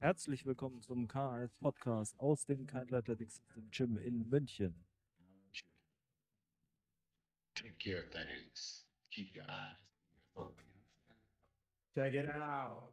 Herzlich willkommen zum KAS Podcast aus dem Kind Athletics System Gym in München. Take care of things. Keep your eyes. Check it out.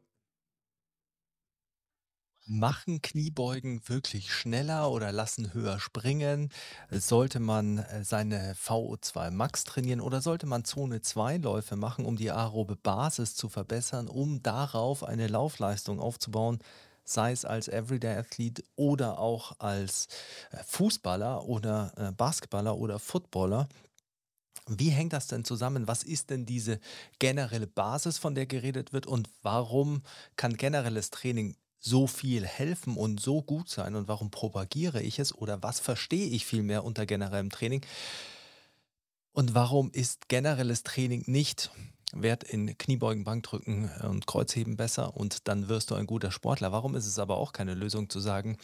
Machen Kniebeugen wirklich schneller oder lassen höher springen? Sollte man äh, seine VO2 Max trainieren oder sollte man Zone 2 Läufe machen, um die aerobe Basis zu verbessern, um darauf eine Laufleistung aufzubauen? Sei es als Everyday Athlete oder auch als äh, Fußballer oder äh, Basketballer oder Footballer. Wie hängt das denn zusammen? Was ist denn diese generelle Basis, von der geredet wird? Und warum kann generelles Training so viel helfen und so gut sein? Und warum propagiere ich es? Oder was verstehe ich vielmehr unter generellem Training? Und warum ist generelles Training nicht Wert in Kniebeugen, Bankdrücken und Kreuzheben besser und dann wirst du ein guter Sportler? Warum ist es aber auch keine Lösung zu sagen,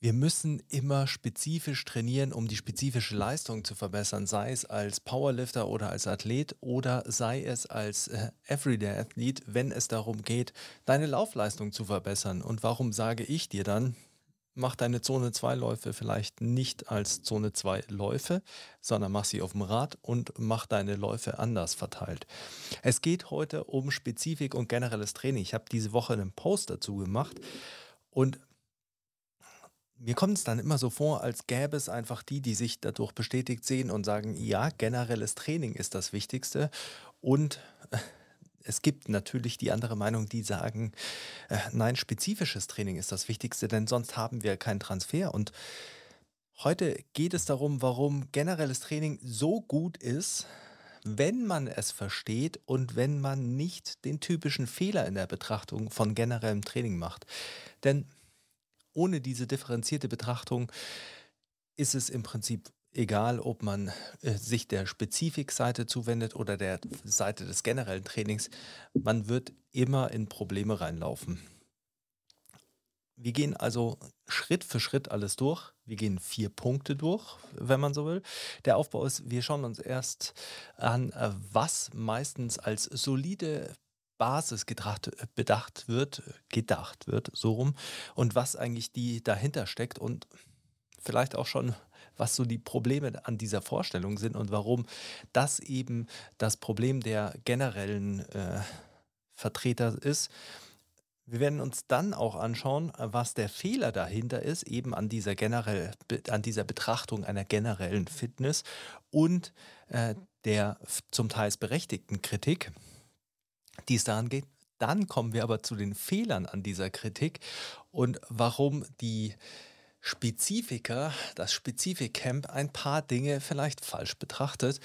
wir müssen immer spezifisch trainieren, um die spezifische Leistung zu verbessern, sei es als Powerlifter oder als Athlet oder sei es als äh, Everyday Athlet, wenn es darum geht, deine Laufleistung zu verbessern. Und warum sage ich dir dann, mach deine Zone 2 Läufe vielleicht nicht als Zone 2 Läufe, sondern mach sie auf dem Rad und mach deine Läufe anders verteilt. Es geht heute um Spezifik und generelles Training. Ich habe diese Woche einen Post dazu gemacht und mir kommt es dann immer so vor, als gäbe es einfach die, die sich dadurch bestätigt sehen und sagen, ja, generelles Training ist das Wichtigste. Und es gibt natürlich die andere Meinung, die sagen, äh, nein, spezifisches Training ist das Wichtigste, denn sonst haben wir keinen Transfer. Und heute geht es darum, warum generelles Training so gut ist, wenn man es versteht und wenn man nicht den typischen Fehler in der Betrachtung von generellem Training macht. Denn ohne diese differenzierte Betrachtung ist es im Prinzip egal, ob man äh, sich der Spezifikseite zuwendet oder der Seite des generellen Trainings. Man wird immer in Probleme reinlaufen. Wir gehen also Schritt für Schritt alles durch. Wir gehen vier Punkte durch, wenn man so will. Der Aufbau ist, wir schauen uns erst an, was meistens als solide Basis gedacht, bedacht wird, gedacht wird, so rum, und was eigentlich die dahinter steckt und vielleicht auch schon, was so die Probleme an dieser Vorstellung sind und warum das eben das Problem der generellen äh, Vertreter ist. Wir werden uns dann auch anschauen, was der Fehler dahinter ist, eben an dieser, generell, an dieser Betrachtung einer generellen Fitness und äh, der zum Teil berechtigten Kritik die es daran geht. Dann kommen wir aber zu den Fehlern an dieser Kritik und warum die Spezifiker, das Spezifikcamp ein paar Dinge vielleicht falsch betrachtet,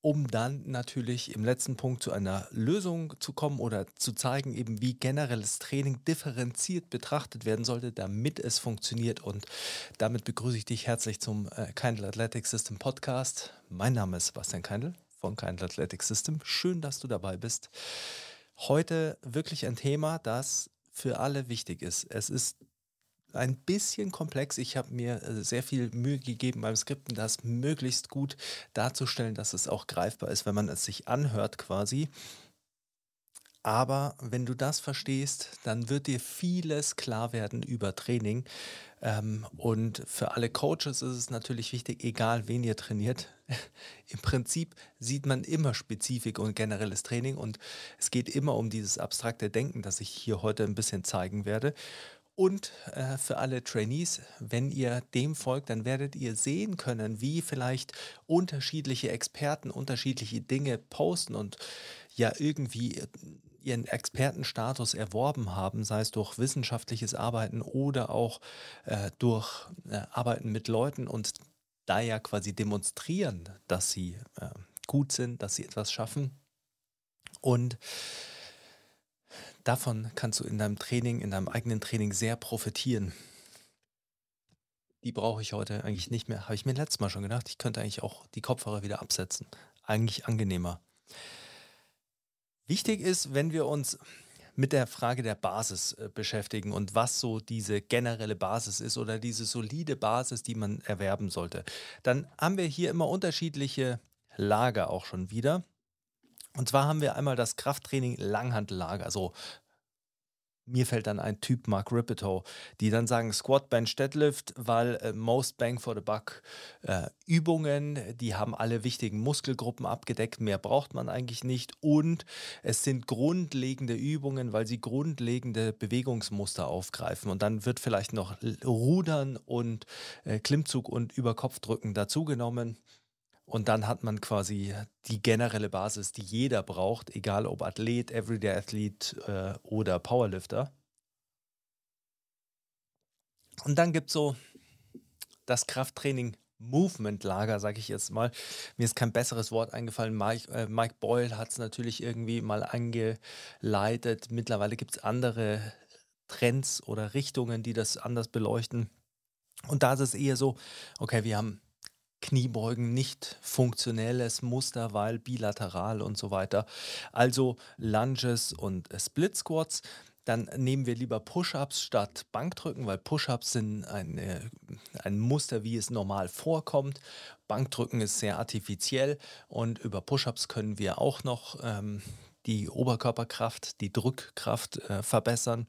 um dann natürlich im letzten Punkt zu einer Lösung zu kommen oder zu zeigen, eben wie generelles Training differenziert betrachtet werden sollte, damit es funktioniert. Und damit begrüße ich dich herzlich zum äh, Kindle Athletic System Podcast. Mein Name ist Sebastian Keindl von Kind Athletic System. Schön, dass du dabei bist. Heute wirklich ein Thema, das für alle wichtig ist. Es ist ein bisschen komplex. Ich habe mir äh, sehr viel Mühe gegeben beim Skripten, das möglichst gut darzustellen, dass es auch greifbar ist, wenn man es sich anhört quasi. Aber wenn du das verstehst, dann wird dir vieles klar werden über Training. Ähm, und für alle Coaches ist es natürlich wichtig, egal wen ihr trainiert. Im Prinzip sieht man immer Spezifik und generelles Training und es geht immer um dieses abstrakte Denken, das ich hier heute ein bisschen zeigen werde. Und äh, für alle Trainees, wenn ihr dem folgt, dann werdet ihr sehen können, wie vielleicht unterschiedliche Experten unterschiedliche Dinge posten und ja irgendwie ihren Expertenstatus erworben haben, sei es durch wissenschaftliches Arbeiten oder auch äh, durch äh, Arbeiten mit Leuten und da ja quasi demonstrieren, dass sie äh, gut sind, dass sie etwas schaffen. Und davon kannst du in deinem Training, in deinem eigenen Training sehr profitieren. Die brauche ich heute eigentlich nicht mehr. Habe ich mir letztes Mal schon gedacht, ich könnte eigentlich auch die Kopfhörer wieder absetzen. Eigentlich angenehmer. Wichtig ist, wenn wir uns mit der Frage der Basis äh, beschäftigen und was so diese generelle Basis ist oder diese solide Basis, die man erwerben sollte, dann haben wir hier immer unterschiedliche Lager auch schon wieder. Und zwar haben wir einmal das Krafttraining Langhantellager, also mir fällt dann ein Typ Mark Ripetoe, die dann sagen Squat, Bench, Deadlift, weil äh, most bang for the buck äh, Übungen, die haben alle wichtigen Muskelgruppen abgedeckt, mehr braucht man eigentlich nicht. Und es sind grundlegende Übungen, weil sie grundlegende Bewegungsmuster aufgreifen. Und dann wird vielleicht noch Rudern und äh, Klimmzug und Überkopfdrücken dazugenommen. Und dann hat man quasi die generelle Basis, die jeder braucht, egal ob Athlet, Everyday Athlet äh, oder Powerlifter. Und dann gibt es so das Krafttraining Movement Lager, sage ich jetzt mal. Mir ist kein besseres Wort eingefallen. Mike, äh, Mike Boyle hat es natürlich irgendwie mal angeleitet. Mittlerweile gibt es andere Trends oder Richtungen, die das anders beleuchten. Und da ist es eher so, okay, wir haben Kniebeugen nicht funktionelles Muster, weil bilateral und so weiter. Also Lunges und Split Squats. Dann nehmen wir lieber Push-ups statt Bankdrücken, weil Push-ups sind eine, ein Muster, wie es normal vorkommt. Bankdrücken ist sehr artifiziell und über Push-ups können wir auch noch ähm, die Oberkörperkraft, die Drückkraft äh, verbessern.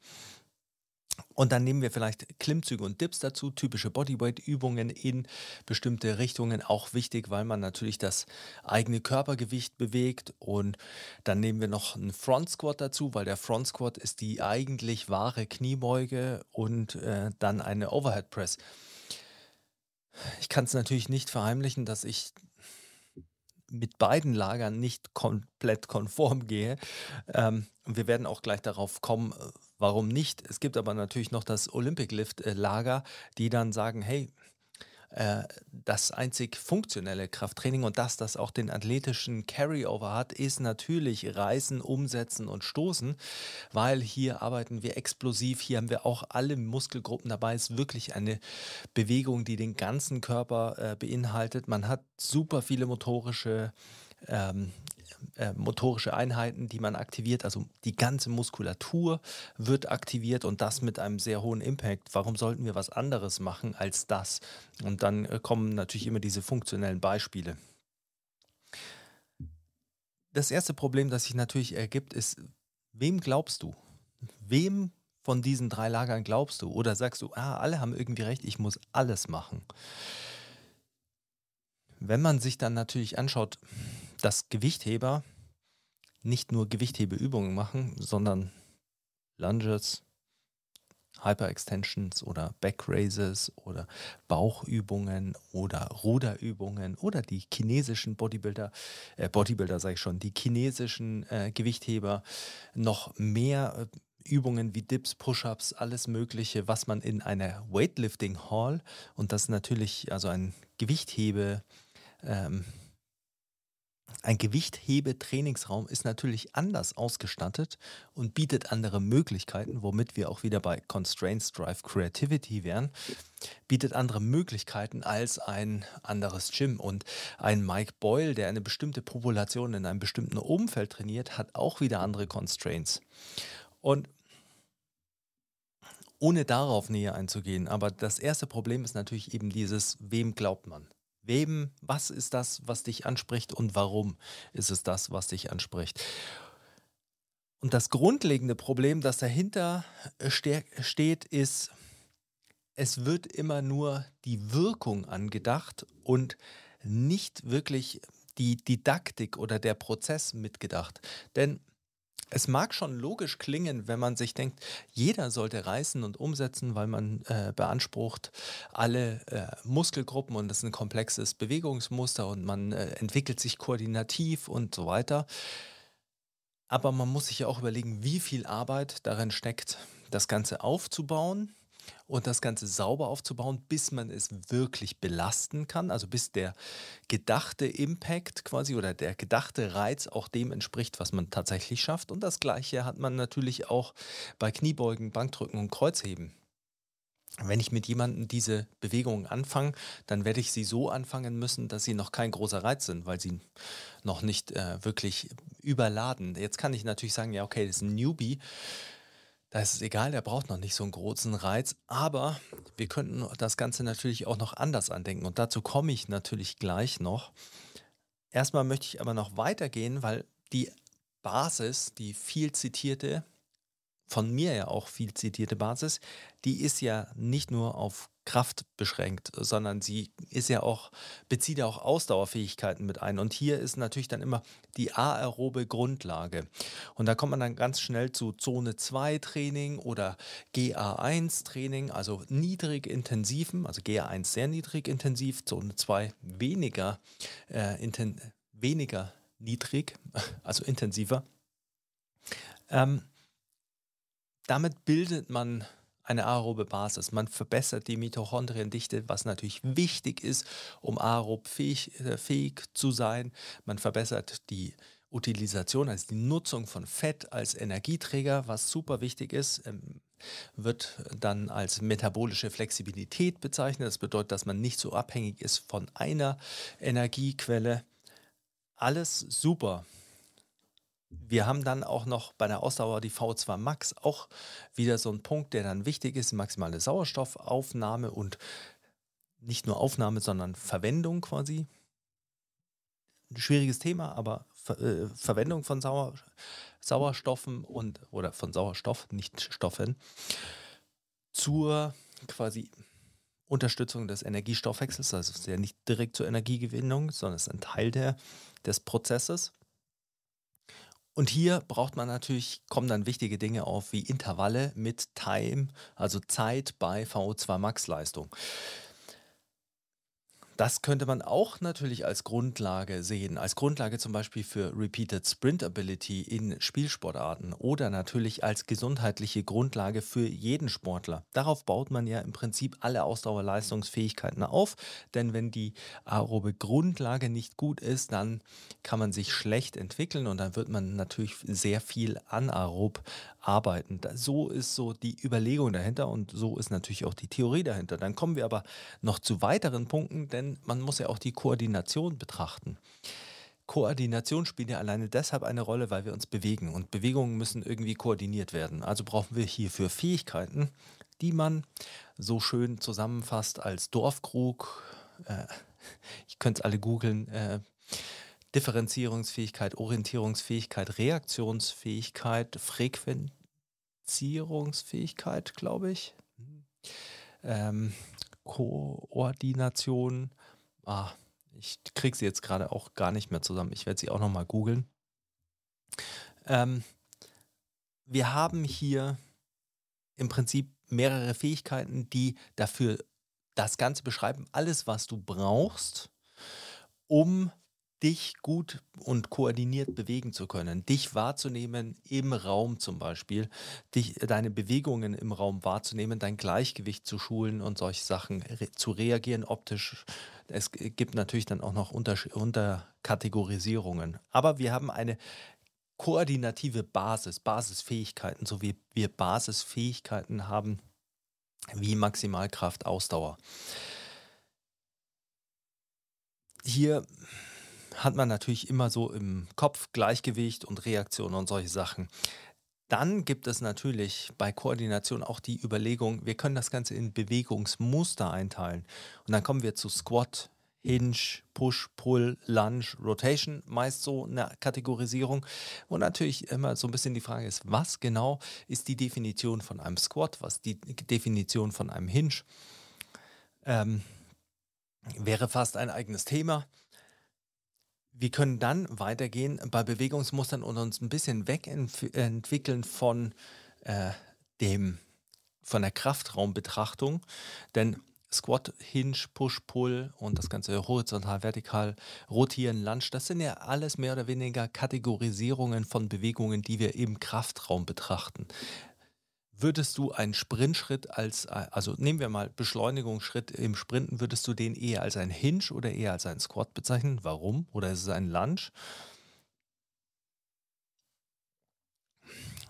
Und dann nehmen wir vielleicht Klimmzüge und Dips dazu, typische Bodyweight-Übungen in bestimmte Richtungen, auch wichtig, weil man natürlich das eigene Körpergewicht bewegt. Und dann nehmen wir noch einen Front Squat dazu, weil der Front Squat ist die eigentlich wahre Kniebeuge und äh, dann eine Overhead Press. Ich kann es natürlich nicht verheimlichen, dass ich mit beiden Lagern nicht komplett konform gehe. Ähm, wir werden auch gleich darauf kommen, Warum nicht? Es gibt aber natürlich noch das Olympic Lift-Lager, die dann sagen, hey, äh, das einzig funktionelle Krafttraining und dass das auch den athletischen Carryover hat, ist natürlich Reißen, Umsetzen und Stoßen, weil hier arbeiten wir explosiv, hier haben wir auch alle Muskelgruppen dabei, es ist wirklich eine Bewegung, die den ganzen Körper äh, beinhaltet. Man hat super viele motorische ähm, äh, motorische Einheiten, die man aktiviert. Also die ganze Muskulatur wird aktiviert und das mit einem sehr hohen Impact. Warum sollten wir was anderes machen als das? Und dann äh, kommen natürlich immer diese funktionellen Beispiele. Das erste Problem, das sich natürlich ergibt, ist, wem glaubst du? Wem von diesen drei Lagern glaubst du? Oder sagst du, ah, alle haben irgendwie recht, ich muss alles machen? Wenn man sich dann natürlich anschaut, dass Gewichtheber nicht nur Gewichthebeübungen machen, sondern Lunges, Hyperextensions oder Backraises oder Bauchübungen oder Ruderübungen oder die chinesischen Bodybuilder, äh Bodybuilder sage ich schon, die chinesischen äh, Gewichtheber, noch mehr äh, Übungen wie Dips, Push-ups, alles Mögliche, was man in einer Weightlifting Hall und das natürlich also ein Gewichthebe ähm, ein Gewichthebe-Trainingsraum ist natürlich anders ausgestattet und bietet andere Möglichkeiten, womit wir auch wieder bei Constraints Drive Creativity wären, bietet andere Möglichkeiten als ein anderes Gym. Und ein Mike Boyle, der eine bestimmte Population in einem bestimmten Umfeld trainiert, hat auch wieder andere Constraints. Und ohne darauf näher einzugehen, aber das erste Problem ist natürlich eben dieses, wem glaubt man? Wem, was ist das, was dich anspricht und warum ist es das, was dich anspricht? Und das grundlegende Problem, das dahinter äh, steht, ist, es wird immer nur die Wirkung angedacht und nicht wirklich die Didaktik oder der Prozess mitgedacht. Denn es mag schon logisch klingen, wenn man sich denkt, jeder sollte reißen und umsetzen, weil man äh, beansprucht alle äh, Muskelgruppen und das ist ein komplexes Bewegungsmuster und man äh, entwickelt sich koordinativ und so weiter. Aber man muss sich ja auch überlegen, wie viel Arbeit darin steckt, das Ganze aufzubauen und das Ganze sauber aufzubauen, bis man es wirklich belasten kann, also bis der gedachte Impact quasi oder der gedachte Reiz auch dem entspricht, was man tatsächlich schafft. Und das gleiche hat man natürlich auch bei Kniebeugen, Bankdrücken und Kreuzheben. Wenn ich mit jemandem diese Bewegungen anfange, dann werde ich sie so anfangen müssen, dass sie noch kein großer Reiz sind, weil sie noch nicht äh, wirklich überladen. Jetzt kann ich natürlich sagen, ja, okay, das ist ein Newbie. Da ist es egal, der braucht noch nicht so einen großen Reiz, aber wir könnten das Ganze natürlich auch noch anders andenken und dazu komme ich natürlich gleich noch. Erstmal möchte ich aber noch weitergehen, weil die Basis, die viel zitierte, von mir ja auch viel zitierte Basis, die ist ja nicht nur auf Kraft beschränkt, sondern sie ist ja auch, bezieht ja auch Ausdauerfähigkeiten mit ein. Und hier ist natürlich dann immer die aerobe Grundlage. Und da kommt man dann ganz schnell zu Zone 2 Training oder GA1 Training, also niedrig intensiven, also GA1 sehr niedrig intensiv, Zone 2 weniger, äh, inten, weniger niedrig, also intensiver. Ähm, damit bildet man eine aerobe Basis. Man verbessert die Mitochondriendichte, was natürlich wichtig ist, um aerob fähig, äh, fähig zu sein. Man verbessert die Utilisation, also die Nutzung von Fett als Energieträger, was super wichtig ist, ähm, wird dann als metabolische Flexibilität bezeichnet. Das bedeutet, dass man nicht so abhängig ist von einer Energiequelle. Alles super. Wir haben dann auch noch bei der Ausdauer die V2 Max, auch wieder so ein Punkt, der dann wichtig ist, maximale Sauerstoffaufnahme und nicht nur Aufnahme, sondern Verwendung quasi. Ein schwieriges Thema, aber Ver äh, Verwendung von Sauer Sauerstoffen und oder von Sauerstoff, nicht Stoffen, zur quasi Unterstützung des Energiestoffwechsels. Also ist ja nicht direkt zur Energiegewinnung, sondern es ist ein Teil der, des Prozesses. Und hier braucht man natürlich, kommen dann wichtige Dinge auf wie Intervalle mit Time, also Zeit bei VO2 Max Leistung. Das könnte man auch natürlich als Grundlage sehen, als Grundlage zum Beispiel für Repeated Sprint Ability in Spielsportarten oder natürlich als gesundheitliche Grundlage für jeden Sportler. Darauf baut man ja im Prinzip alle Ausdauerleistungsfähigkeiten auf, denn wenn die aerobe Grundlage nicht gut ist, dann kann man sich schlecht entwickeln und dann wird man natürlich sehr viel anaerob arbeiten. So ist so die Überlegung dahinter und so ist natürlich auch die Theorie dahinter. Dann kommen wir aber noch zu weiteren Punkten, denn man muss ja auch die Koordination betrachten. Koordination spielt ja alleine deshalb eine Rolle, weil wir uns bewegen und Bewegungen müssen irgendwie koordiniert werden. Also brauchen wir hierfür Fähigkeiten, die man so schön zusammenfasst als Dorfkrug. Äh, ich könnte es alle googeln. Äh, Differenzierungsfähigkeit, Orientierungsfähigkeit, Reaktionsfähigkeit, Frequenzierungsfähigkeit, glaube ich. Ähm, Koordination. Ah, ich kriege sie jetzt gerade auch gar nicht mehr zusammen. Ich werde sie auch nochmal googeln. Ähm, wir haben hier im Prinzip mehrere Fähigkeiten, die dafür das Ganze beschreiben. Alles, was du brauchst, um dich gut und koordiniert bewegen zu können, dich wahrzunehmen im Raum zum Beispiel, dich, deine Bewegungen im Raum wahrzunehmen, dein Gleichgewicht zu schulen und solche Sachen re zu reagieren optisch. Es gibt natürlich dann auch noch Unterkategorisierungen. Aber wir haben eine koordinative Basis, Basisfähigkeiten, so wie wir Basisfähigkeiten haben wie Maximalkraft, Ausdauer. Hier hat man natürlich immer so im Kopf Gleichgewicht und Reaktion und solche Sachen. Dann gibt es natürlich bei Koordination auch die Überlegung, wir können das Ganze in Bewegungsmuster einteilen. Und dann kommen wir zu Squat, Hinge, Push, Pull, Lunge, Rotation, meist so eine Kategorisierung. Und natürlich immer so ein bisschen die Frage ist, was genau ist die Definition von einem Squat, was die Definition von einem Hinge? Ähm, wäre fast ein eigenes Thema. Wir können dann weitergehen bei Bewegungsmustern und uns ein bisschen wegentwickeln von äh, dem von der Kraftraumbetrachtung, denn Squat, Hinge, Push, Pull und das Ganze horizontal, vertikal, rotieren, Lunge, das sind ja alles mehr oder weniger Kategorisierungen von Bewegungen, die wir im Kraftraum betrachten. Würdest du einen Sprintschritt als, also nehmen wir mal Beschleunigungsschritt im Sprinten, würdest du den eher als ein Hinge oder eher als ein Squat bezeichnen? Warum? Oder ist es ein Lunge?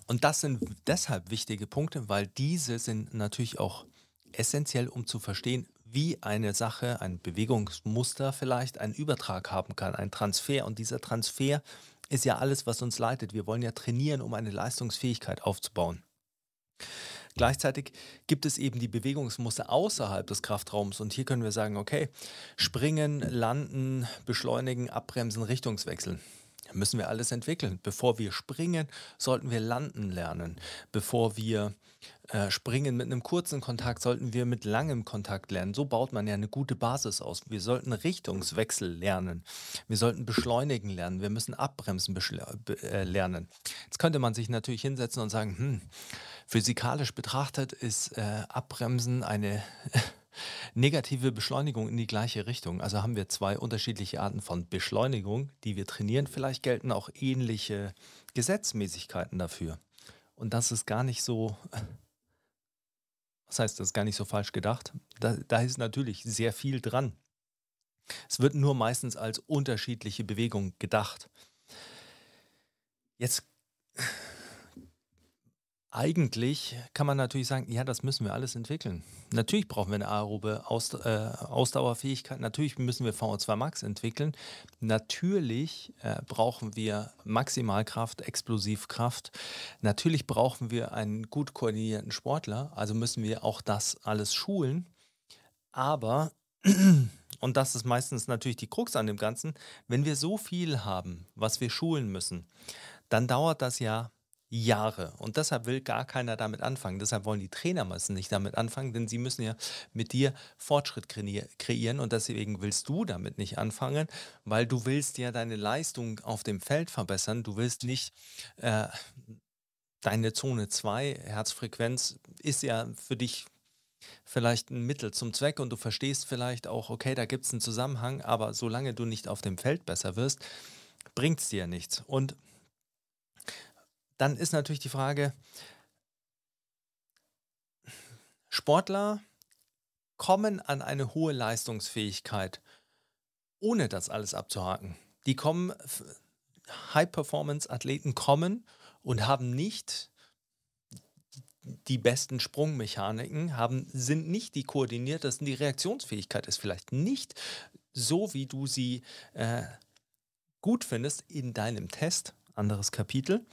Und das sind deshalb wichtige Punkte, weil diese sind natürlich auch essentiell, um zu verstehen, wie eine Sache, ein Bewegungsmuster vielleicht einen Übertrag haben kann, ein Transfer. Und dieser Transfer ist ja alles, was uns leitet. Wir wollen ja trainieren, um eine Leistungsfähigkeit aufzubauen. Gleichzeitig gibt es eben die Bewegungsmuster außerhalb des Kraftraums und hier können wir sagen, okay, springen, landen, beschleunigen, abbremsen, Richtungswechseln. müssen wir alles entwickeln. Bevor wir springen, sollten wir landen lernen. Bevor wir äh, springen mit einem kurzen Kontakt, sollten wir mit langem Kontakt lernen. So baut man ja eine gute Basis aus. Wir sollten Richtungswechsel lernen. Wir sollten beschleunigen lernen. Wir müssen abbremsen äh, lernen. Jetzt könnte man sich natürlich hinsetzen und sagen, hm, physikalisch betrachtet ist äh, Abbremsen eine negative Beschleunigung in die gleiche Richtung. Also haben wir zwei unterschiedliche Arten von Beschleunigung, die wir trainieren. Vielleicht gelten auch ähnliche Gesetzmäßigkeiten dafür. Und das ist gar nicht so, was heißt das, gar nicht so falsch gedacht. Da, da ist natürlich sehr viel dran. Es wird nur meistens als unterschiedliche Bewegung gedacht. Jetzt eigentlich kann man natürlich sagen, ja, das müssen wir alles entwickeln. Natürlich brauchen wir eine aerobe äh, Ausdauerfähigkeit, natürlich müssen wir VO2 Max entwickeln, natürlich äh, brauchen wir Maximalkraft, Explosivkraft, natürlich brauchen wir einen gut koordinierten Sportler, also müssen wir auch das alles schulen, aber, und das ist meistens natürlich die Krux an dem Ganzen, wenn wir so viel haben, was wir schulen müssen, dann dauert das ja Jahre. Und deshalb will gar keiner damit anfangen. Deshalb wollen die Trainer meistens nicht damit anfangen, denn sie müssen ja mit dir Fortschritt kreieren und deswegen willst du damit nicht anfangen, weil du willst ja deine Leistung auf dem Feld verbessern. Du willst nicht äh, deine Zone 2 Herzfrequenz ist ja für dich vielleicht ein Mittel zum Zweck und du verstehst vielleicht auch, okay, da gibt es einen Zusammenhang, aber solange du nicht auf dem Feld besser wirst, bringt es dir nichts. Und dann ist natürlich die Frage, Sportler kommen an eine hohe Leistungsfähigkeit, ohne das alles abzuhaken. Die kommen, High-Performance-Athleten kommen und haben nicht die besten Sprungmechaniken, haben, sind nicht die koordiniertesten, die Reaktionsfähigkeit ist vielleicht nicht so, wie du sie äh, gut findest in deinem Test, anderes Kapitel.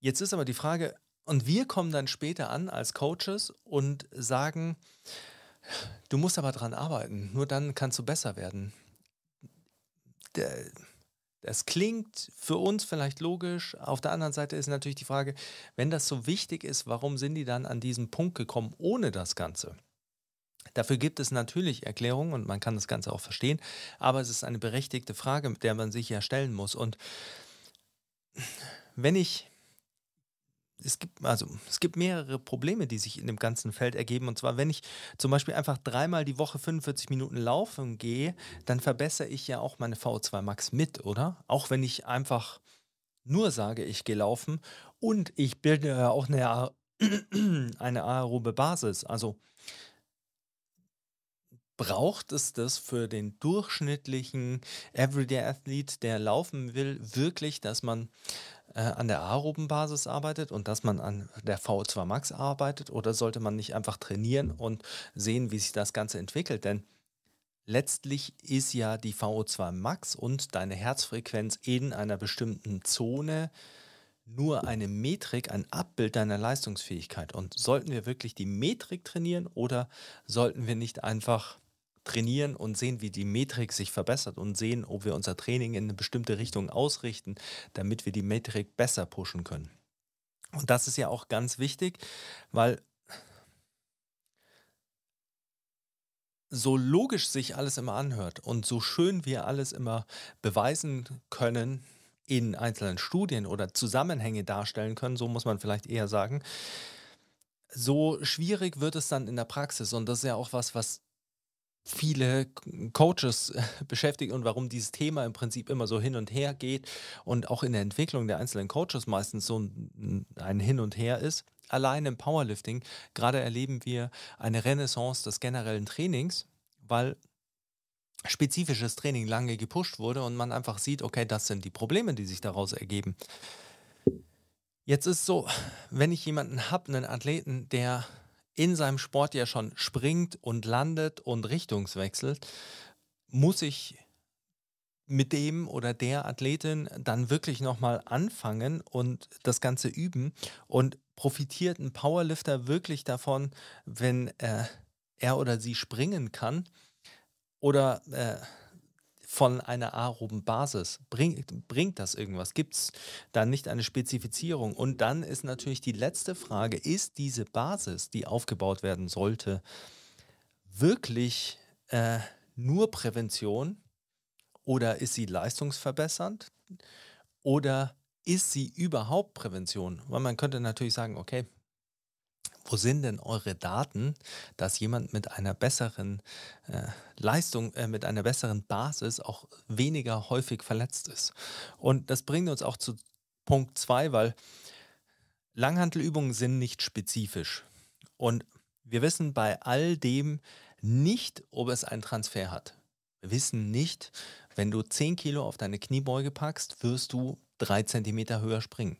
Jetzt ist aber die Frage, und wir kommen dann später an als Coaches und sagen, du musst aber dran arbeiten, nur dann kannst du besser werden. Das klingt für uns vielleicht logisch. Auf der anderen Seite ist natürlich die Frage, wenn das so wichtig ist, warum sind die dann an diesen Punkt gekommen ohne das Ganze? Dafür gibt es natürlich Erklärungen und man kann das Ganze auch verstehen, aber es ist eine berechtigte Frage, mit der man sich ja stellen muss. Und wenn ich es gibt, also, es gibt mehrere Probleme, die sich in dem ganzen Feld ergeben. Und zwar, wenn ich zum Beispiel einfach dreimal die Woche 45 Minuten laufen gehe, dann verbessere ich ja auch meine VO2 Max mit, oder? Auch wenn ich einfach nur sage, ich gehe laufen und ich bilde ja auch eine, eine aerobe Basis. Also braucht es das für den durchschnittlichen Everyday Athlete, der laufen will, wirklich, dass man äh, an der aeroben Basis arbeitet und dass man an der VO2 Max arbeitet? Oder sollte man nicht einfach trainieren und sehen, wie sich das Ganze entwickelt? Denn letztlich ist ja die VO2 Max und deine Herzfrequenz in einer bestimmten Zone nur eine Metrik, ein Abbild deiner Leistungsfähigkeit. Und sollten wir wirklich die Metrik trainieren oder sollten wir nicht einfach trainieren und sehen, wie die Metrik sich verbessert und sehen, ob wir unser Training in eine bestimmte Richtung ausrichten, damit wir die Metrik besser pushen können. Und das ist ja auch ganz wichtig, weil so logisch sich alles immer anhört und so schön wir alles immer beweisen können in einzelnen Studien oder Zusammenhänge darstellen können, so muss man vielleicht eher sagen, so schwierig wird es dann in der Praxis. Und das ist ja auch was, was viele Coaches äh, beschäftigt und warum dieses Thema im Prinzip immer so hin und her geht und auch in der Entwicklung der einzelnen Coaches meistens so ein, Hin und Her ist. Allein im Powerlifting, gerade erleben wir eine Renaissance des generellen Trainings, weil spezifisches Training lange gepusht wurde und man einfach sieht, okay, das sind die Probleme, die sich daraus ergeben. Jetzt ist so, wenn ich jemanden habe, einen Athleten, der in seinem Sport ja schon springt und landet und richtungswechselt, muss ich mit dem oder der Athletin dann wirklich nochmal anfangen und das Ganze üben? Und profitiert ein Powerlifter wirklich davon, wenn äh, er oder sie springen kann? Oder äh, von einer aeroben Basis? Bring, bringt das irgendwas? Gibt es da nicht eine Spezifizierung? Und dann ist natürlich die letzte Frage, ist diese Basis, die aufgebaut werden sollte, wirklich äh, nur Prävention oder ist sie leistungsverbessernd oder ist sie überhaupt Prävention? Weil man könnte natürlich sagen, okay, wo sind denn eure Daten, dass jemand mit einer besseren äh, Leistung, äh, mit einer besseren Basis auch weniger häufig verletzt ist? Und das bringt uns auch zu Punkt 2, weil Langhantelübungen sind nicht spezifisch. Und wir wissen bei all dem nicht, ob es einen Transfer hat. Wir wissen nicht, wenn du 10 Kilo auf deine Kniebeuge packst, wirst du 3 Zentimeter höher springen.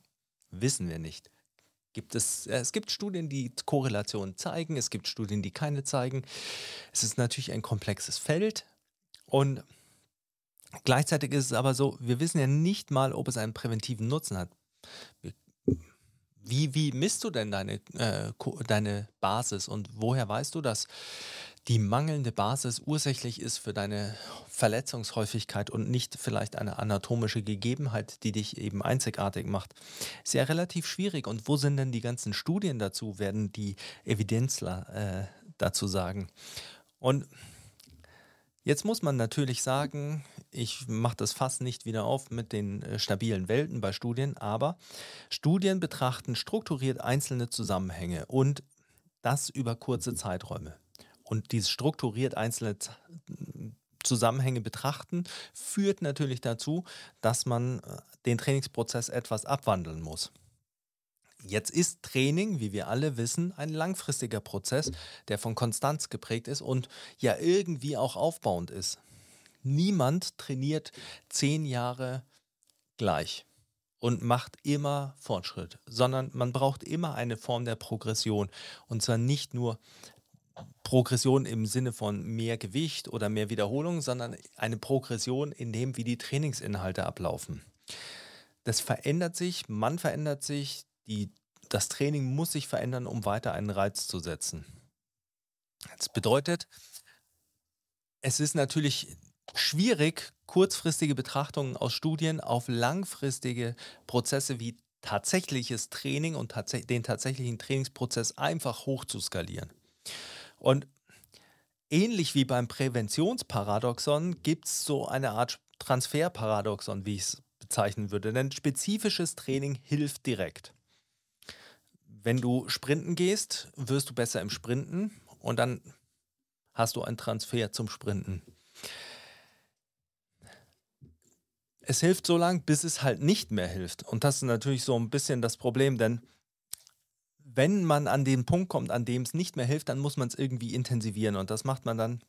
Wissen wir nicht. Gibt es, es gibt Studien, die Korrelationen zeigen, es gibt Studien, die keine zeigen. Es ist natürlich ein komplexes Feld und gleichzeitig ist es aber so, wir wissen ja nicht mal, ob es einen präventiven Nutzen hat. Wie, wie misst du denn deine, äh, deine Basis und woher weißt du, dass die mangelnde Basis ursächlich ist für deine Verletzungshäufigkeit und nicht vielleicht eine anatomische Gegebenheit, die dich eben einzigartig macht, ist ja relativ schwierig. Und wo sind denn die ganzen Studien dazu, werden die Evidenzler äh, dazu sagen. Und Jetzt muss man natürlich sagen, ich mache das fast nicht wieder auf mit den äh, stabilen Welten bei Studien, aber Studien betrachten strukturiert einzelne Zusammenhänge und das über kurze Zeiträume und dieses strukturiert einzelne Zusammenhänge betrachten, führt natürlich dazu, dass man äh, den Trainingsprozess etwas abwandeln muss. Jetzt ist Training, wie wir alle wissen, ein langfristiger Prozess, der von Konstanz geprägt ist und ja irgendwie auch aufbauend ist. Niemand trainiert zehn Jahre gleich und macht immer Fortschritt, sondern man braucht immer eine Form der Progression. Und zwar nicht nur Progression im Sinne von mehr Gewicht oder mehr Wiederholung, sondern eine Progression in dem, wie die Trainingsinhalte ablaufen. Das verändert sich, man verändert sich, die, das Training muss sich verändern, um weiter einen Reiz zu setzen. Das bedeutet, es ist natürlich schwierig, kurzfristige Betrachtungen aus Studien auf langfristige Prozesse wie tatsächliches Training und tats den tatsächlichen Trainingsprozess einfach hoch zu skalieren. Und ähnlich wie beim Präventionsparadoxon gibt es so eine Art Transferparadoxon, wie ich es bezeichnen würde. Denn spezifisches Training hilft direkt. Wenn du sprinten gehst, wirst du besser im Sprinten und dann hast du einen Transfer zum Sprinten. Es hilft so lange, bis es halt nicht mehr hilft. Und das ist natürlich so ein bisschen das Problem, denn wenn man an den Punkt kommt, an dem es nicht mehr hilft, dann muss man es irgendwie intensivieren. Und das macht man dann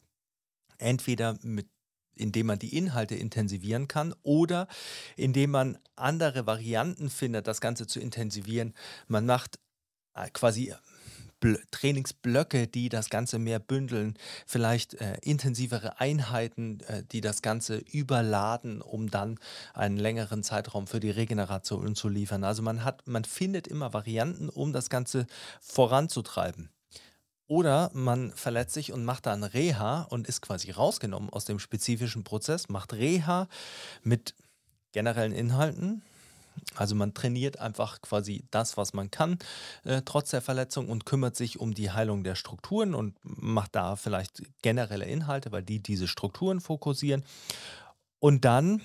entweder mit indem man die Inhalte intensivieren kann oder indem man andere Varianten findet, das Ganze zu intensivieren. Man macht äh, quasi Trainingsblöcke, die das Ganze mehr bündeln, vielleicht äh, intensivere Einheiten, äh, die das Ganze überladen, um dann einen längeren Zeitraum für die Regeneration zu liefern. Also man hat, man findet immer Varianten, um das Ganze voranzutreiben. Oder man verletzt sich und macht dann Reha und ist quasi rausgenommen aus dem spezifischen Prozess, macht Reha mit generellen Inhalten, also man trainiert einfach quasi das, was man kann, äh, trotz der Verletzung und kümmert sich um die Heilung der Strukturen und macht da vielleicht generelle Inhalte, weil die diese Strukturen fokussieren. Und dann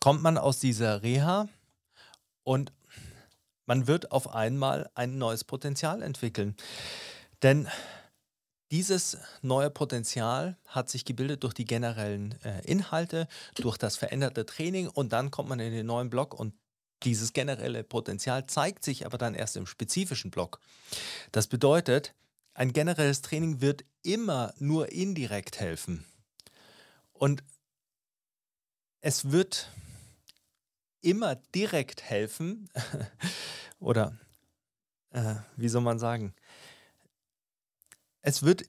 kommt man aus dieser Reha und man wird auf einmal ein neues Potenzial entwickeln. Denn dieses neue Potenzial hat sich gebildet durch die generellen äh, Inhalte, durch das veränderte Training und dann kommt man in den neuen Block und dieses generelle Potenzial zeigt sich aber dann erst im spezifischen Block. Das bedeutet, ein generelles Training wird immer nur indirekt helfen. Und es wird immer direkt helfen, oder äh, wie soll man sagen, es wird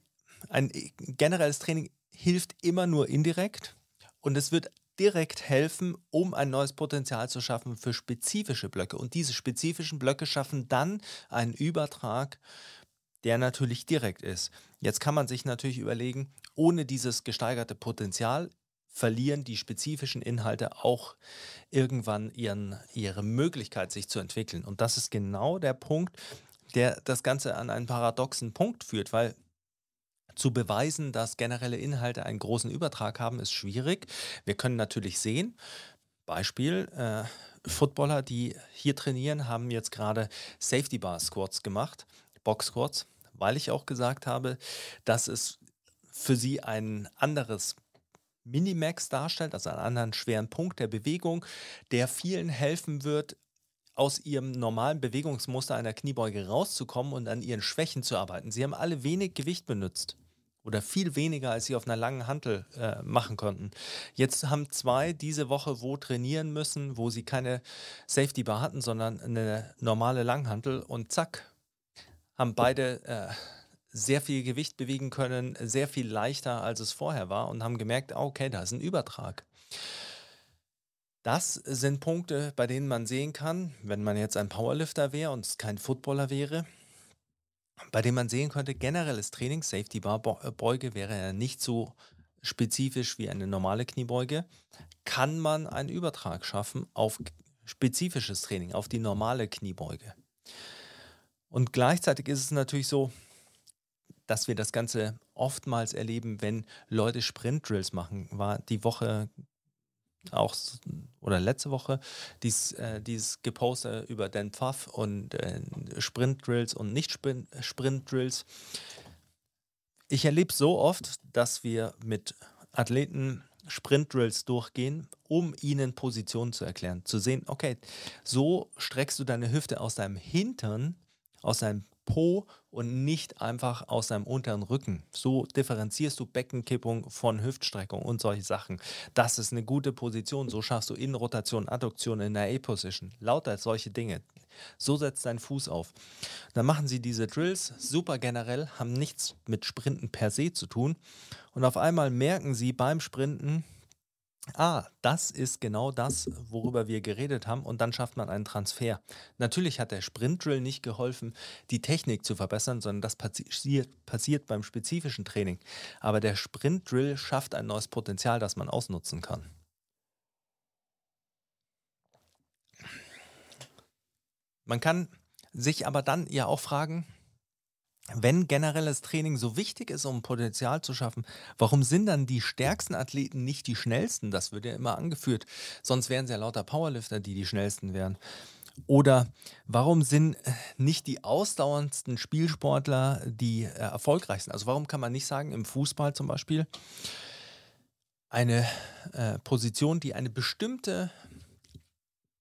ein generelles Training hilft immer nur indirekt und es wird direkt helfen, um ein neues Potenzial zu schaffen für spezifische Blöcke. Und diese spezifischen Blöcke schaffen dann einen Übertrag, der natürlich direkt ist. Jetzt kann man sich natürlich überlegen, ohne dieses gesteigerte Potenzial verlieren die spezifischen Inhalte auch irgendwann ihren, ihre Möglichkeit, sich zu entwickeln. Und das ist genau der Punkt, der das Ganze an einen paradoxen Punkt führt, weil zu beweisen, dass generelle Inhalte einen großen Übertrag haben, ist schwierig. Wir können natürlich sehen, Beispiel, äh, Footballer, die hier trainieren, haben jetzt gerade Safety Bar Squats gemacht, Box Squats, weil ich auch gesagt habe, dass es für sie ein anderes Minimax darstellt, also einen anderen schweren Punkt der Bewegung, der vielen helfen wird, aus ihrem normalen Bewegungsmuster einer Kniebeuge rauszukommen und an ihren Schwächen zu arbeiten. Sie haben alle wenig Gewicht benutzt oder viel weniger, als sie auf einer langen Hantel äh, machen konnten. Jetzt haben zwei diese Woche wo trainieren müssen, wo sie keine Safety Bar hatten, sondern eine normale Langhantel und zack, haben beide äh, sehr viel Gewicht bewegen können, sehr viel leichter, als es vorher war und haben gemerkt, ah, okay, da ist ein Übertrag. Das sind Punkte, bei denen man sehen kann, wenn man jetzt ein Powerlifter wäre und kein Footballer wäre, bei dem man sehen könnte, generelles Training, Safety Bar äh, Beuge wäre ja nicht so spezifisch wie eine normale Kniebeuge, kann man einen Übertrag schaffen auf spezifisches Training, auf die normale Kniebeuge. Und gleichzeitig ist es natürlich so, dass wir das Ganze oftmals erleben, wenn Leute Sprint-Drills machen. War die Woche auch oder letzte Woche dies, äh, dieses gepostet über Dan Pfaff und äh, Sprint-Drills und Nicht-Sprint-Drills. Ich erlebe so oft, dass wir mit Athleten Sprint-Drills durchgehen, um ihnen Positionen zu erklären. Zu sehen, okay, so streckst du deine Hüfte aus deinem Hintern, aus deinem Po und nicht einfach aus deinem unteren Rücken. So differenzierst du Beckenkippung von Hüftstreckung und solche Sachen. Das ist eine gute Position. So schaffst du Innenrotation, Adduktion in der A-Position. Lauter solche Dinge. So setzt dein Fuß auf. Dann machen sie diese Drills super generell, haben nichts mit Sprinten per se zu tun. Und auf einmal merken sie beim Sprinten, Ah, das ist genau das, worüber wir geredet haben und dann schafft man einen Transfer. Natürlich hat der Sprintdrill nicht geholfen, die Technik zu verbessern, sondern das passiert, passiert beim spezifischen Training. Aber der Sprintdrill schafft ein neues Potenzial, das man ausnutzen kann. Man kann sich aber dann ja auch fragen, wenn generelles Training so wichtig ist, um Potenzial zu schaffen, warum sind dann die stärksten Athleten nicht die schnellsten? Das wird ja immer angeführt. Sonst wären es ja lauter Powerlifter, die die schnellsten wären. Oder warum sind äh, nicht die ausdauerndsten Spielsportler die äh, erfolgreichsten? Also warum kann man nicht sagen, im Fußball zum Beispiel, eine äh, Position, die eine bestimmte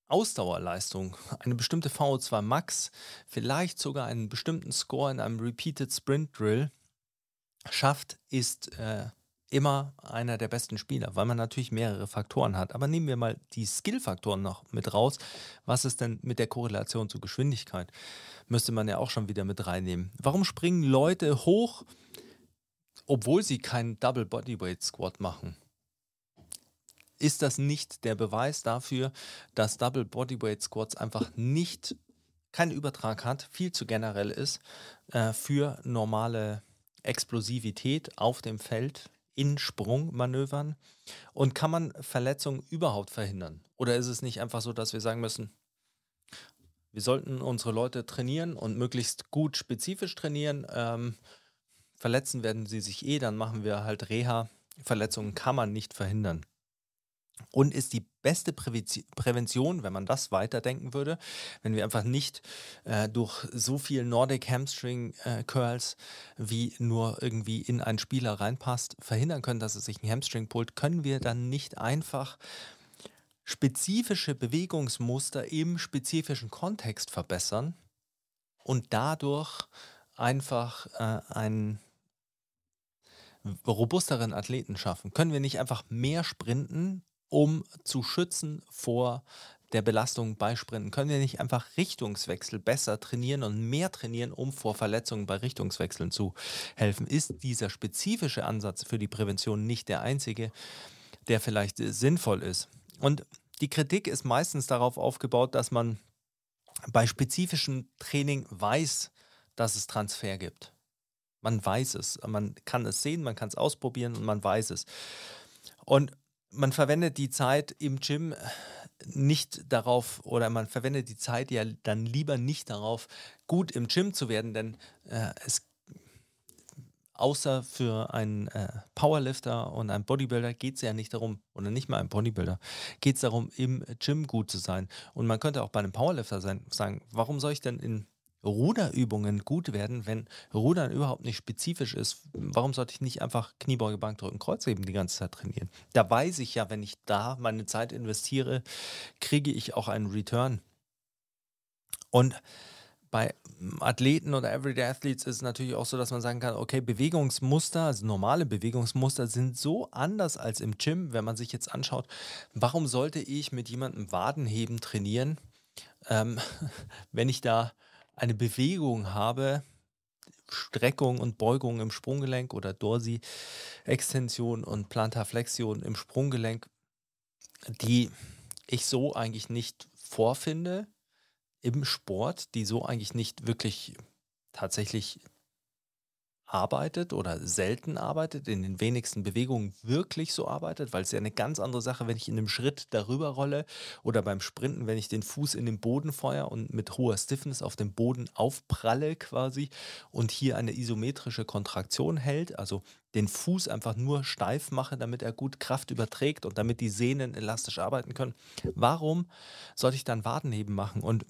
Ausdauerleistung, eine bestimmte VO2 Max, vielleicht sogar einen bestimmten Score in einem Repeated Sprint Drill schafft, ist äh, immer einer der besten Spieler, weil man natürlich mehrere Faktoren hat. Aber nehmen wir mal die Skill-Faktoren noch mit raus. Was ist denn mit der Korrelation zur Geschwindigkeit? Müsste man ja auch schon wieder mit reinnehmen. Warum springen Leute hoch, obwohl sie keinen Double Bodyweight Squat machen? Ist das nicht der Beweis dafür, dass Double Bodyweight Squats einfach nicht keinen Übertrag hat, viel zu generell ist äh, für normale Explosivität auf dem Feld in Sprungmanövern? Und kann man Verletzungen überhaupt verhindern? Oder ist es nicht einfach so, dass wir sagen müssen, wir sollten unsere Leute trainieren und möglichst gut spezifisch trainieren? Ähm, verletzen werden sie sich eh, dann machen wir halt Reha. Verletzungen kann man nicht verhindern und ist die beste Prävention, wenn man das weiterdenken würde, wenn wir einfach nicht äh, durch so viel Nordic Hamstring äh, Curls wie nur irgendwie in einen Spieler reinpasst, verhindern können, dass es sich ein Hamstring pullt, können wir dann nicht einfach spezifische Bewegungsmuster im spezifischen Kontext verbessern und dadurch einfach äh, einen robusteren Athleten schaffen? Können wir nicht einfach mehr sprinten um zu schützen vor der Belastung bei Sprinten? Können wir nicht einfach Richtungswechsel besser trainieren und mehr trainieren, um vor Verletzungen bei Richtungswechseln zu helfen? Ist dieser spezifische Ansatz für die Prävention nicht der einzige, der vielleicht sinnvoll ist? Und die Kritik ist meistens darauf aufgebaut, dass man bei spezifischem Training weiß, dass es Transfer gibt. Man weiß es, man kann es sehen, man kann es ausprobieren und man weiß es. Und man verwendet die Zeit im Gym nicht darauf oder man verwendet die Zeit ja dann lieber nicht darauf, gut im Gym zu werden, denn äh, es außer für einen äh, Powerlifter und einen Bodybuilder geht es ja nicht darum, oder nicht mal einen Bodybuilder, geht es darum, im Gym gut zu sein. Und man könnte auch bei einem Powerlifter sein, sagen, warum soll ich denn in Ruderübungen gut werden, wenn Rudern überhaupt nicht spezifisch ist. Warum sollte ich nicht einfach Kniebeuge, Bankdrücken, Kreuzheben die ganze Zeit trainieren? Da weiß ich ja, wenn ich da meine Zeit investiere, kriege ich auch einen Return. Und bei Athleten oder Everyday Athletes ist es natürlich auch so, dass man sagen kann, okay, Bewegungsmuster, also normale Bewegungsmuster sind so anders als im Gym, wenn man sich jetzt anschaut, warum sollte ich mit jemandem Wadenheben trainieren, ähm, wenn ich da eine Bewegung habe, Streckung und Beugung im Sprunggelenk oder Dorsi-Extension und Plantarflexion im Sprunggelenk, die ich so eigentlich nicht vorfinde im Sport, die so eigentlich nicht wirklich tatsächlich arbeitet oder selten arbeitet, in den wenigsten Bewegungen wirklich so arbeitet, weil es ja eine ganz andere Sache, wenn ich in einem Schritt darüber rolle oder beim Sprinten, wenn ich den Fuß in den Boden feuere und mit hoher Stiffness auf dem Boden aufpralle quasi und hier eine isometrische Kontraktion hält, also den Fuß einfach nur steif mache, damit er gut Kraft überträgt und damit die Sehnen elastisch arbeiten können. Warum sollte ich dann Wadenheben machen? Und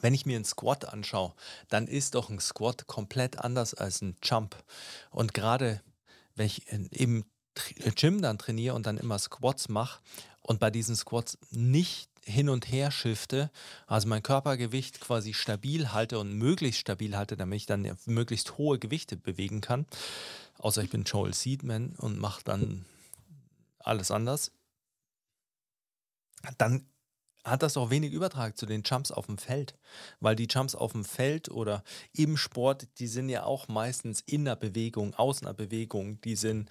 wenn ich mir einen Squat anschaue, dann ist doch ein Squat komplett anders als ein Jump. Und gerade wenn ich im Gym dann trainiere und dann immer Squats mache und bei diesen Squats nicht hin und her shifte, also mein Körpergewicht quasi stabil halte und möglichst stabil halte, damit ich dann möglichst hohe Gewichte bewegen kann. Außer ich bin Joel Seedman und mache dann alles anders. Dann hat das auch wenig Übertrag zu den Jumps auf dem Feld. Weil die Jumps auf dem Feld oder im Sport, die sind ja auch meistens in der Bewegung, außen der Bewegung. Die sind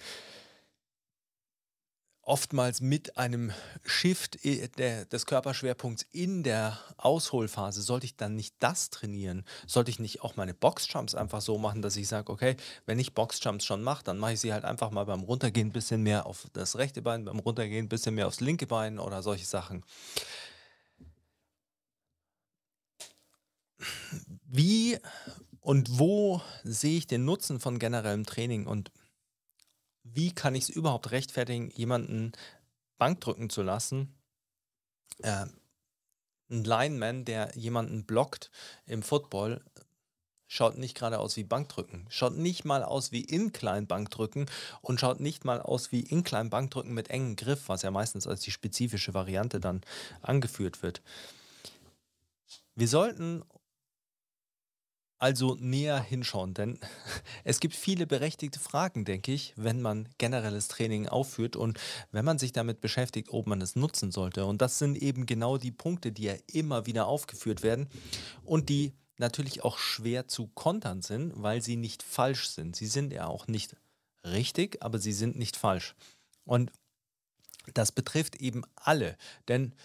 oftmals mit einem Shift äh, des Körperschwerpunkts in der Ausholphase. Sollte ich dann nicht das trainieren? Sollte ich nicht auch meine Boxjumps einfach so machen, dass ich sage, okay, wenn ich Boxjumps schon mache, dann mache ich sie halt einfach mal beim Runtergehen ein bisschen mehr auf das rechte Bein, beim Runtergehen ein bisschen mehr aufs linke Bein oder solche Sachen. Wie und wo sehe ich den Nutzen von generellem Training und wie kann ich es überhaupt rechtfertigen, jemanden Bankdrücken zu lassen? Äh, ein Lineman, der jemanden blockt im Football, schaut nicht gerade aus wie Bankdrücken, schaut nicht mal aus wie Incline-Bankdrücken und schaut nicht mal aus wie Incline-Bankdrücken mit engem Griff, was ja meistens als die spezifische Variante dann angeführt wird. Wir sollten also näher hinschauen, denn es gibt viele berechtigte Fragen, denke ich, wenn man generelles Training aufführt und wenn man sich damit beschäftigt, ob man es nutzen sollte. Und das sind eben genau die Punkte, die ja immer wieder aufgeführt werden und die natürlich auch schwer zu kontern sind, weil sie nicht falsch sind. Sie sind ja auch nicht richtig, aber sie sind nicht falsch. Und das betrifft eben alle, denn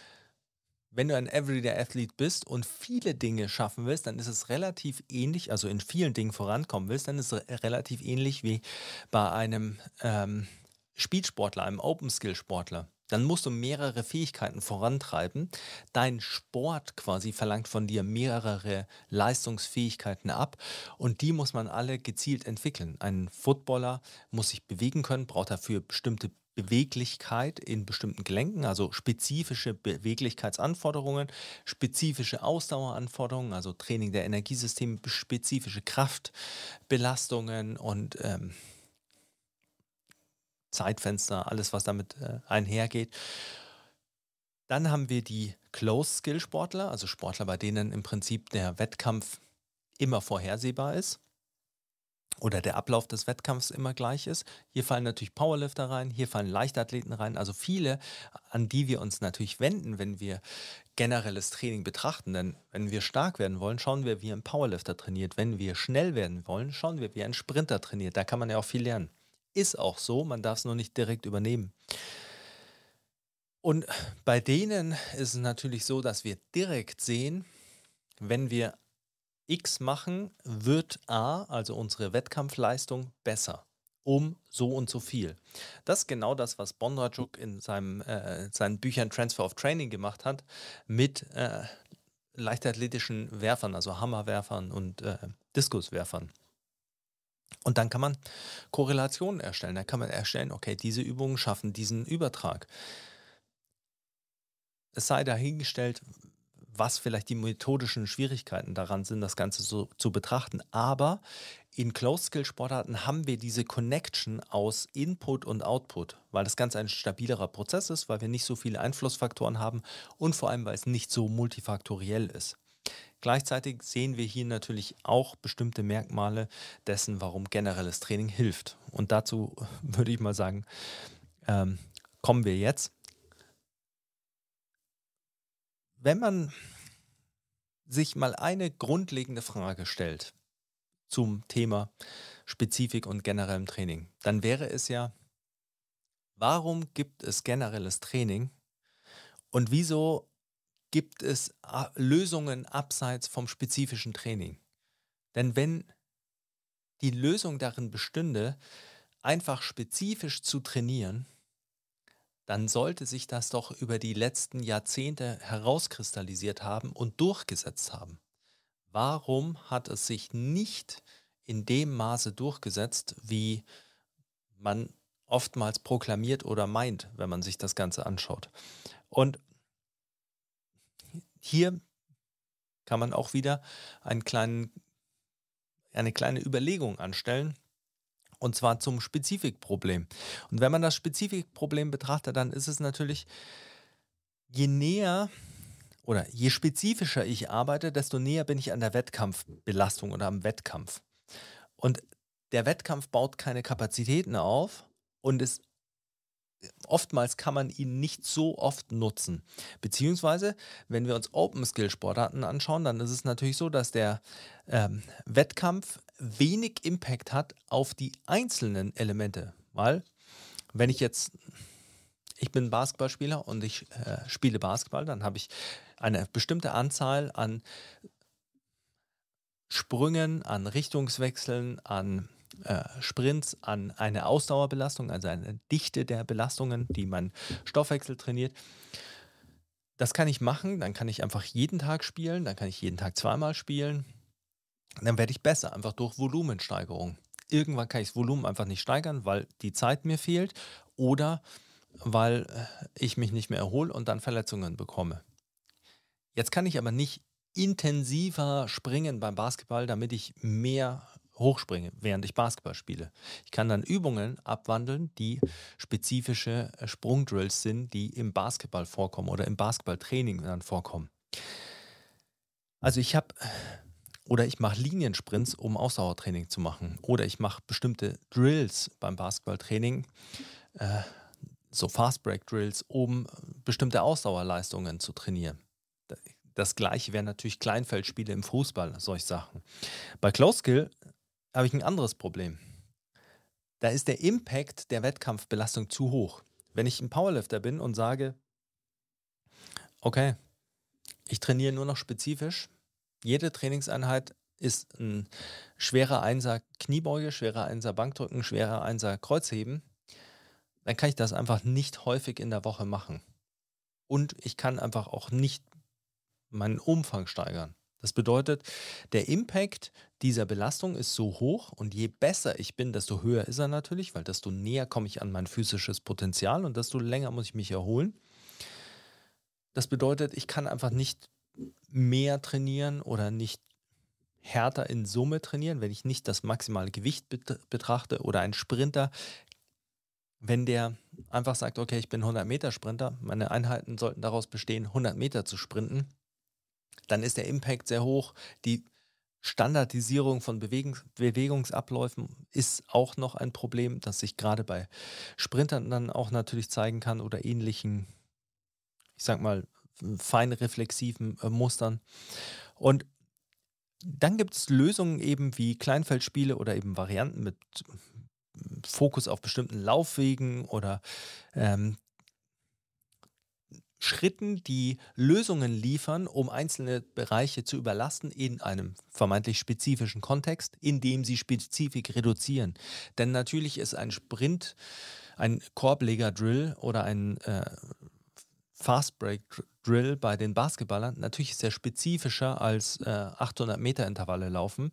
wenn du ein Everyday Athlete bist und viele Dinge schaffen willst, dann ist es relativ ähnlich, also in vielen Dingen vorankommen willst, dann ist es relativ ähnlich wie bei einem ähm, Speedsportler, einem Open-Skill-Sportler. Dann musst du mehrere Fähigkeiten vorantreiben. Dein Sport quasi verlangt von dir mehrere Leistungsfähigkeiten ab und die muss man alle gezielt entwickeln. Ein Footballer muss sich bewegen können, braucht dafür bestimmte Beweglichkeit in bestimmten Gelenken, also spezifische Beweglichkeitsanforderungen, spezifische Ausdaueranforderungen, also Training der Energiesysteme, spezifische Kraftbelastungen und ähm, Zeitfenster, alles, was damit äh, einhergeht. Dann haben wir die Close-Skill-Sportler, also Sportler, bei denen im Prinzip der Wettkampf immer vorhersehbar ist oder der Ablauf des Wettkampfs immer gleich ist. Hier fallen natürlich Powerlifter rein, hier fallen Leichtathleten rein, also viele, an die wir uns natürlich wenden, wenn wir generelles Training betrachten. Denn wenn wir stark werden wollen, schauen wir, wie ein Powerlifter trainiert. Wenn wir schnell werden wollen, schauen wir, wie ein Sprinter trainiert. Da kann man ja auch viel lernen. Ist auch so, man darf es nur nicht direkt übernehmen. Und bei denen ist es natürlich so, dass wir direkt sehen, wenn wir X machen, wird A, also unsere Wettkampfleistung, besser. um so und so viel. Das ist genau das, was Bondrajuk in seinem, äh, seinen Büchern Transfer of Training gemacht hat mit äh, leichtathletischen Werfern, also Hammerwerfern und äh, Diskuswerfern. Und dann kann man Korrelationen erstellen. Da kann man erstellen, okay, diese Übungen schaffen diesen Übertrag. Es sei dahingestellt, was vielleicht die methodischen Schwierigkeiten daran sind, das Ganze so zu betrachten. Aber in Closed-Skill-Sportarten haben wir diese Connection aus Input und Output, weil das Ganze ein stabilerer Prozess ist, weil wir nicht so viele Einflussfaktoren haben und vor allem, weil es nicht so multifaktoriell ist. Gleichzeitig sehen wir hier natürlich auch bestimmte Merkmale dessen, warum generelles Training hilft. Und dazu würde ich mal sagen, ähm, kommen wir jetzt. Wenn man sich mal eine grundlegende Frage stellt zum Thema Spezifik und generellem Training, dann wäre es ja, warum gibt es generelles Training und wieso gibt es Lösungen abseits vom spezifischen Training? Denn wenn die Lösung darin bestünde, einfach spezifisch zu trainieren, dann sollte sich das doch über die letzten Jahrzehnte herauskristallisiert haben und durchgesetzt haben. Warum hat es sich nicht in dem Maße durchgesetzt, wie man oftmals proklamiert oder meint, wenn man sich das Ganze anschaut? Und hier kann man auch wieder einen kleinen, eine kleine Überlegung anstellen, und zwar zum Spezifikproblem. Und wenn man das Spezifikproblem betrachtet, dann ist es natürlich, je näher oder je spezifischer ich arbeite, desto näher bin ich an der Wettkampfbelastung oder am Wettkampf. Und der Wettkampf baut keine Kapazitäten auf und ist oftmals kann man ihn nicht so oft nutzen. Beziehungsweise, wenn wir uns Open-Skill-Sportarten anschauen, dann ist es natürlich so, dass der ähm, Wettkampf wenig Impact hat auf die einzelnen Elemente. Weil, wenn ich jetzt, ich bin Basketballspieler und ich äh, spiele Basketball, dann habe ich eine bestimmte Anzahl an Sprüngen, an Richtungswechseln, an äh, Sprints, an eine Ausdauerbelastung, also eine Dichte der Belastungen, die mein Stoffwechsel trainiert. Das kann ich machen, dann kann ich einfach jeden Tag spielen, dann kann ich jeden Tag zweimal spielen dann werde ich besser, einfach durch Volumensteigerung. Irgendwann kann ich das Volumen einfach nicht steigern, weil die Zeit mir fehlt oder weil äh, ich mich nicht mehr erhole und dann Verletzungen bekomme. Jetzt kann ich aber nicht intensiver springen beim Basketball, damit ich mehr hochspringe, während ich Basketball spiele. Ich kann dann Übungen abwandeln, die spezifische äh, Sprungdrills sind, die im Basketball vorkommen oder im Basketballtraining dann vorkommen. Also ich habe oder ich mache Liniensprints, um Ausdauertraining zu machen. Oder ich mache bestimmte Drills beim Basketballtraining, äh, so Fast-Break-Drills, um bestimmte Ausdauerleistungen zu trainieren. Das gleiche wären natürlich Kleinfeldspiele im Fußball, solche Sachen. Bei Close Skill habe ich ein anderes Problem. Da ist der Impact der Wettkampfbelastung zu hoch. Wenn ich ein Powerlifter bin und sage, okay, ich trainiere nur noch spezifisch, jede Trainingseinheit ist ein schwerer Einser Kniebeuge, schwerer Einser Bankdrücken, schwerer Einser Kreuzheben, dann kann ich das einfach nicht häufig in der Woche machen. Und ich kann einfach auch nicht meinen Umfang steigern. Das bedeutet, der Impact dieser Belastung ist so hoch und je besser ich bin, desto höher ist er natürlich, weil desto näher komme ich an mein physisches Potenzial und desto länger muss ich mich erholen. Das bedeutet, ich kann einfach nicht mehr trainieren oder nicht härter in Summe trainieren, wenn ich nicht das maximale Gewicht betrachte oder ein Sprinter, wenn der einfach sagt, okay, ich bin 100 Meter Sprinter, meine Einheiten sollten daraus bestehen, 100 Meter zu sprinten, dann ist der Impact sehr hoch. Die Standardisierung von Bewegungs Bewegungsabläufen ist auch noch ein Problem, das sich gerade bei Sprintern dann auch natürlich zeigen kann oder ähnlichen, ich sag mal, fein reflexiven äh, Mustern. Und dann gibt es Lösungen eben wie Kleinfeldspiele oder eben Varianten mit Fokus auf bestimmten Laufwegen oder ähm, Schritten, die Lösungen liefern, um einzelne Bereiche zu überlasten in einem vermeintlich spezifischen Kontext, indem sie Spezifik reduzieren. Denn natürlich ist ein Sprint, ein Korbleger-Drill oder ein äh, Fast-Break-Drill bei den Basketballern natürlich sehr spezifischer als äh, 800 Meter Intervalle laufen.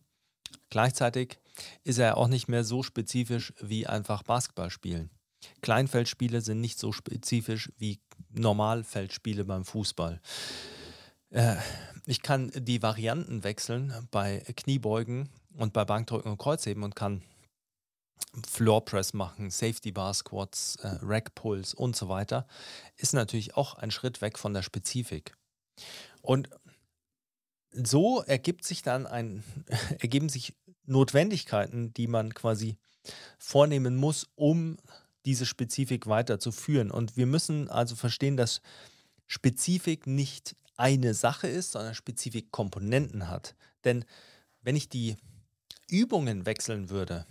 Gleichzeitig ist er auch nicht mehr so spezifisch wie einfach Basketball spielen. Kleinfeldspiele sind nicht so spezifisch wie Normalfeldspiele beim Fußball. Äh, ich kann die Varianten wechseln bei Kniebeugen und bei Bankdrücken und Kreuzheben und kann Floor Press machen, Safety Bar Squats, äh, Rack Pulls und so weiter, ist natürlich auch ein Schritt weg von der Spezifik. Und so ergibt sich dann ein, ergeben sich Notwendigkeiten, die man quasi vornehmen muss, um diese Spezifik weiterzuführen. Und wir müssen also verstehen, dass Spezifik nicht eine Sache ist, sondern Spezifik Komponenten hat. Denn wenn ich die Übungen wechseln würde,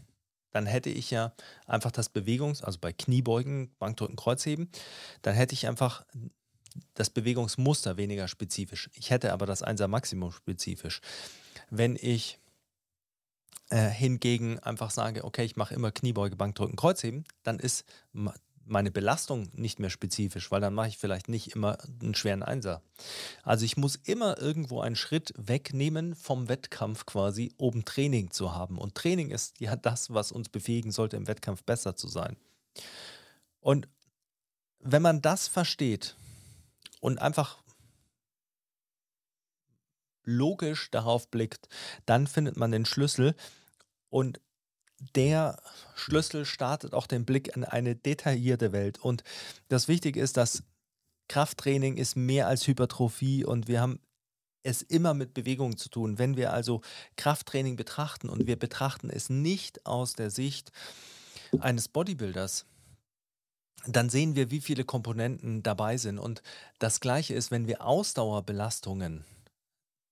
dann hätte ich ja einfach das Bewegungs-, also bei Kniebeugen, Bankdrücken, Kreuzheben, dann hätte ich einfach das Bewegungsmuster weniger spezifisch. Ich hätte aber das Einser Maximum spezifisch. Wenn ich äh, hingegen einfach sage, okay, ich mache immer Kniebeuge, Bankdrücken, Kreuzheben, dann ist meine Belastung nicht mehr spezifisch, weil dann mache ich vielleicht nicht immer einen schweren Einser. Also ich muss immer irgendwo einen Schritt wegnehmen vom Wettkampf quasi, um Training zu haben. Und Training ist ja das, was uns befähigen sollte, im Wettkampf besser zu sein. Und wenn man das versteht und einfach logisch darauf blickt, dann findet man den Schlüssel, und der Schlüssel startet auch den Blick in eine detaillierte Welt. Und das Wichtige ist, dass Krafttraining ist mehr als Hypertrophie und wir haben es immer mit Bewegung zu tun. Wenn wir also Krafttraining betrachten und wir betrachten es nicht aus der Sicht eines Bodybuilders, dann sehen wir, wie viele Komponenten dabei sind. Und das Gleiche ist, wenn wir Ausdauerbelastungen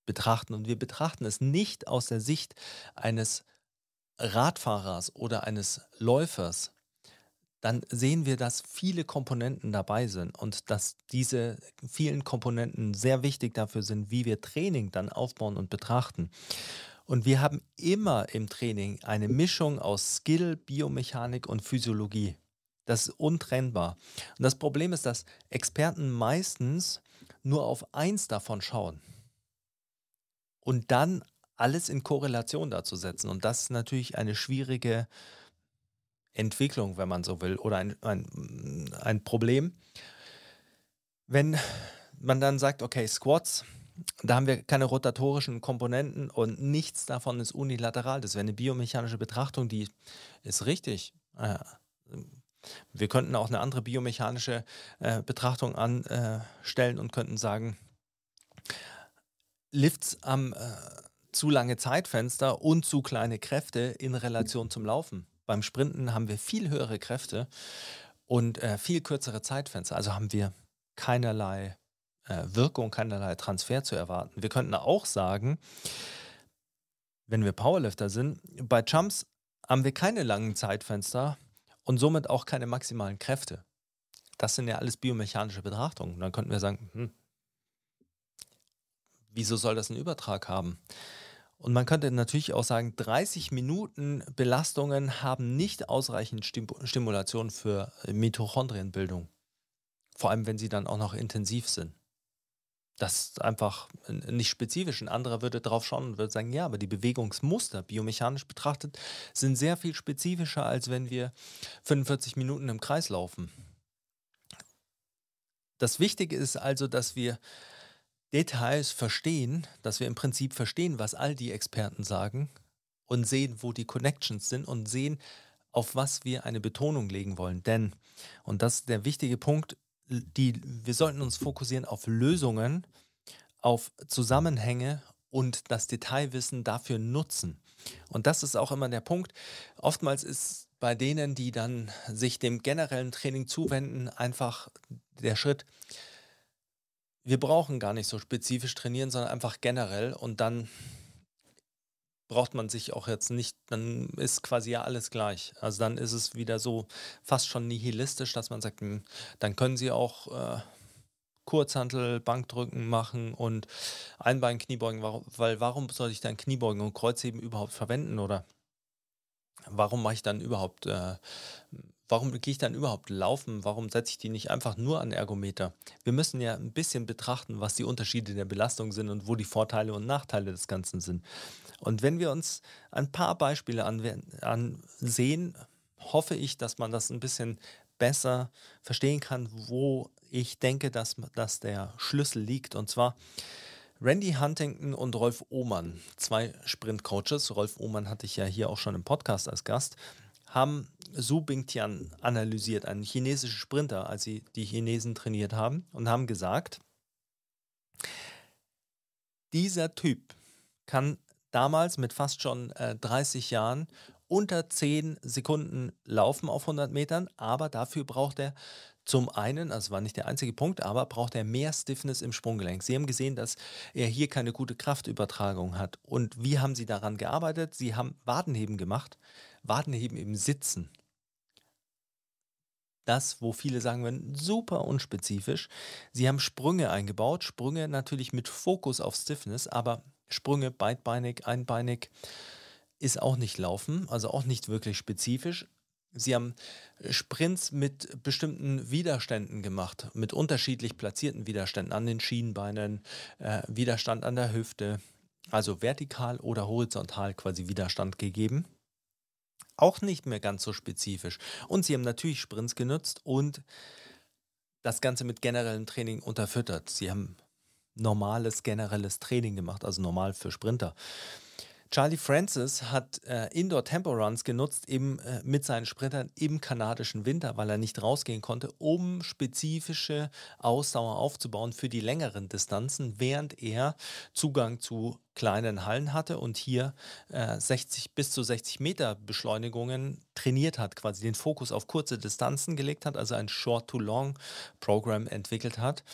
betrachten und wir betrachten es nicht aus der Sicht eines Radfahrers oder eines Läufers, dann sehen wir, dass viele Komponenten dabei sind und dass diese vielen Komponenten sehr wichtig dafür sind, wie wir Training dann aufbauen und betrachten. Und wir haben immer im Training eine Mischung aus Skill, Biomechanik und Physiologie. Das ist untrennbar. Und das Problem ist, dass Experten meistens nur auf eins davon schauen und dann alles in Korrelation dazu setzen. Und das ist natürlich eine schwierige Entwicklung, wenn man so will, oder ein, ein, ein Problem. Wenn man dann sagt, okay, Squats, da haben wir keine rotatorischen Komponenten und nichts davon ist unilateral. Das wäre eine biomechanische Betrachtung, die ist richtig. Äh, wir könnten auch eine andere biomechanische äh, Betrachtung anstellen und könnten sagen, Lifts am äh, zu lange Zeitfenster und zu kleine Kräfte in Relation zum Laufen. Beim Sprinten haben wir viel höhere Kräfte und äh, viel kürzere Zeitfenster. Also haben wir keinerlei äh, Wirkung, keinerlei Transfer zu erwarten. Wir könnten auch sagen, wenn wir Powerlifter sind, bei Jumps haben wir keine langen Zeitfenster und somit auch keine maximalen Kräfte. Das sind ja alles biomechanische Betrachtungen. dann könnten wir sagen, hm, wieso soll das einen Übertrag haben? Und man könnte natürlich auch sagen, 30 Minuten Belastungen haben nicht ausreichend Stimulation für Mitochondrienbildung. Vor allem, wenn sie dann auch noch intensiv sind. Das ist einfach nicht spezifisch. Ein anderer würde darauf schauen und würde sagen, ja, aber die Bewegungsmuster, biomechanisch betrachtet, sind sehr viel spezifischer, als wenn wir 45 Minuten im Kreis laufen. Das Wichtige ist also, dass wir Details verstehen, dass wir im Prinzip verstehen, was all die Experten sagen und sehen, wo die Connections sind und sehen, auf was wir eine Betonung legen wollen. Denn, und das ist der wichtige Punkt, die, wir sollten uns fokussieren auf Lösungen, auf Zusammenhänge und das Detailwissen dafür nutzen. Und das ist auch immer der Punkt. Oftmals ist bei denen, die dann sich dem generellen Training zuwenden, einfach der Schritt, wir brauchen gar nicht so spezifisch trainieren, sondern einfach generell. Und dann braucht man sich auch jetzt nicht, dann ist quasi ja alles gleich. Also dann ist es wieder so fast schon nihilistisch, dass man sagt, hm, dann können sie auch äh, Kurzhantel, Bankdrücken machen und Einbein Kniebeugen, weil warum soll ich dann Kniebeugen und Kreuzheben überhaupt verwenden oder? Warum mache ich dann überhaupt, äh, warum gehe ich dann überhaupt laufen? Warum setze ich die nicht einfach nur an Ergometer? Wir müssen ja ein bisschen betrachten, was die Unterschiede der Belastung sind und wo die Vorteile und Nachteile des Ganzen sind. Und wenn wir uns ein paar Beispiele ansehen, hoffe ich, dass man das ein bisschen besser verstehen kann, wo ich denke, dass, dass der Schlüssel liegt. Und zwar Randy Huntington und Rolf Ohmann, zwei Sprint-Coaches. Rolf Ohmann hatte ich ja hier auch schon im Podcast als Gast, haben Su Bingtian analysiert, einen chinesischen Sprinter, als sie die Chinesen trainiert haben, und haben gesagt, dieser Typ kann damals mit fast schon äh, 30 Jahren unter 10 Sekunden laufen auf 100 Metern, aber dafür braucht er zum einen, also war nicht der einzige Punkt, aber braucht er mehr Stiffness im Sprunggelenk. Sie haben gesehen, dass er hier keine gute Kraftübertragung hat. Und wie haben Sie daran gearbeitet? Sie haben Wadenheben gemacht. Wadenheben im Sitzen. Das, wo viele sagen würden, super unspezifisch. Sie haben Sprünge eingebaut, Sprünge natürlich mit Fokus auf Stiffness, aber Sprünge beidbeinig, einbeinig ist auch nicht laufen, also auch nicht wirklich spezifisch. Sie haben äh, Sprints mit bestimmten Widerständen gemacht, mit unterschiedlich platzierten Widerständen an den Schienbeinen, äh, Widerstand an der Hüfte, also vertikal oder horizontal quasi Widerstand gegeben. Auch nicht mehr ganz so spezifisch. Und sie haben natürlich Sprints genutzt und das Ganze mit generellem Training unterfüttert. Sie haben normales generelles Training gemacht, also normal für Sprinter. Charlie Francis hat äh, Indoor-Tempo-Runs genutzt, eben äh, mit seinen Sprintern im kanadischen Winter, weil er nicht rausgehen konnte, um spezifische Ausdauer aufzubauen für die längeren Distanzen, während er Zugang zu kleinen Hallen hatte und hier äh, 60 bis zu 60 Meter Beschleunigungen trainiert hat, quasi den Fokus auf kurze Distanzen gelegt hat, also ein Short-to-Long-Programm entwickelt hat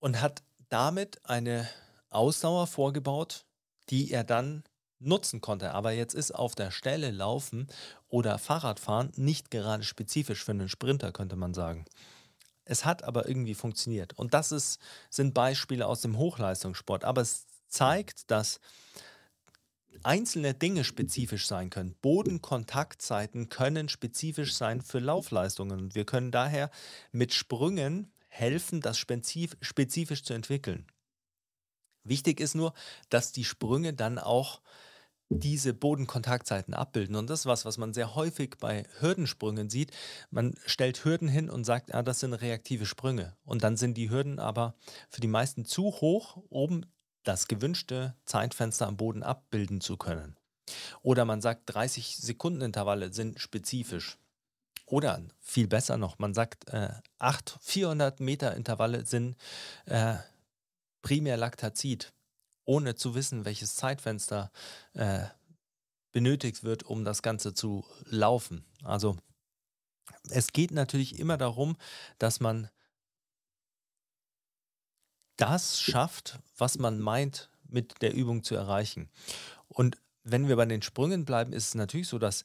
und hat damit eine Ausdauer vorgebaut, die er dann nutzen konnte. Aber jetzt ist auf der Stelle laufen oder Fahrradfahren nicht gerade spezifisch für einen Sprinter, könnte man sagen. Es hat aber irgendwie funktioniert. Und das ist, sind Beispiele aus dem Hochleistungssport. Aber es zeigt, dass einzelne Dinge spezifisch sein können. Bodenkontaktzeiten können spezifisch sein für Laufleistungen. Und wir können daher mit Sprüngen helfen, das spezifisch zu entwickeln. Wichtig ist nur, dass die Sprünge dann auch diese Bodenkontaktzeiten abbilden. Und das ist was, was man sehr häufig bei Hürdensprüngen sieht. Man stellt Hürden hin und sagt, ja, das sind reaktive Sprünge. Und dann sind die Hürden aber für die meisten zu hoch, um das gewünschte Zeitfenster am Boden abbilden zu können. Oder man sagt, 30 Sekunden Intervalle sind spezifisch. Oder viel besser noch, man sagt, äh, 8 400 Meter Intervalle sind äh, primär Laktazid, ohne zu wissen, welches Zeitfenster äh, benötigt wird, um das Ganze zu laufen. Also es geht natürlich immer darum, dass man das schafft, was man meint, mit der Übung zu erreichen. Und wenn wir bei den Sprüngen bleiben, ist es natürlich so, dass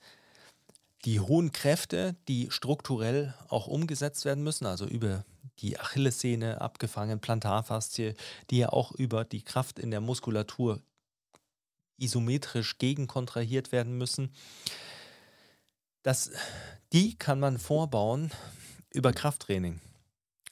die hohen Kräfte, die strukturell auch umgesetzt werden müssen, also über die Achillessehne abgefangen, Plantarfaszie, die ja auch über die Kraft in der Muskulatur isometrisch gegenkontrahiert werden müssen. Das, die kann man vorbauen über Krafttraining.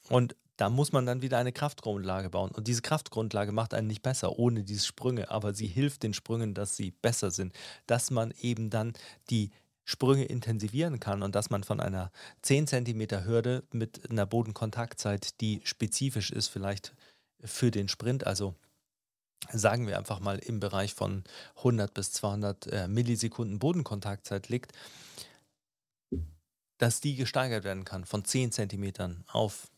Und da muss man dann wieder eine Kraftgrundlage bauen. Und diese Kraftgrundlage macht einen nicht besser ohne diese Sprünge, aber sie hilft den Sprüngen, dass sie besser sind, dass man eben dann die Sprünge intensivieren kann und dass man von einer 10 cm Hürde mit einer Bodenkontaktzeit, die spezifisch ist, vielleicht für den Sprint, also sagen wir einfach mal im Bereich von 100 bis 200 äh, Millisekunden Bodenkontaktzeit liegt, dass die gesteigert werden kann von 10 cm auf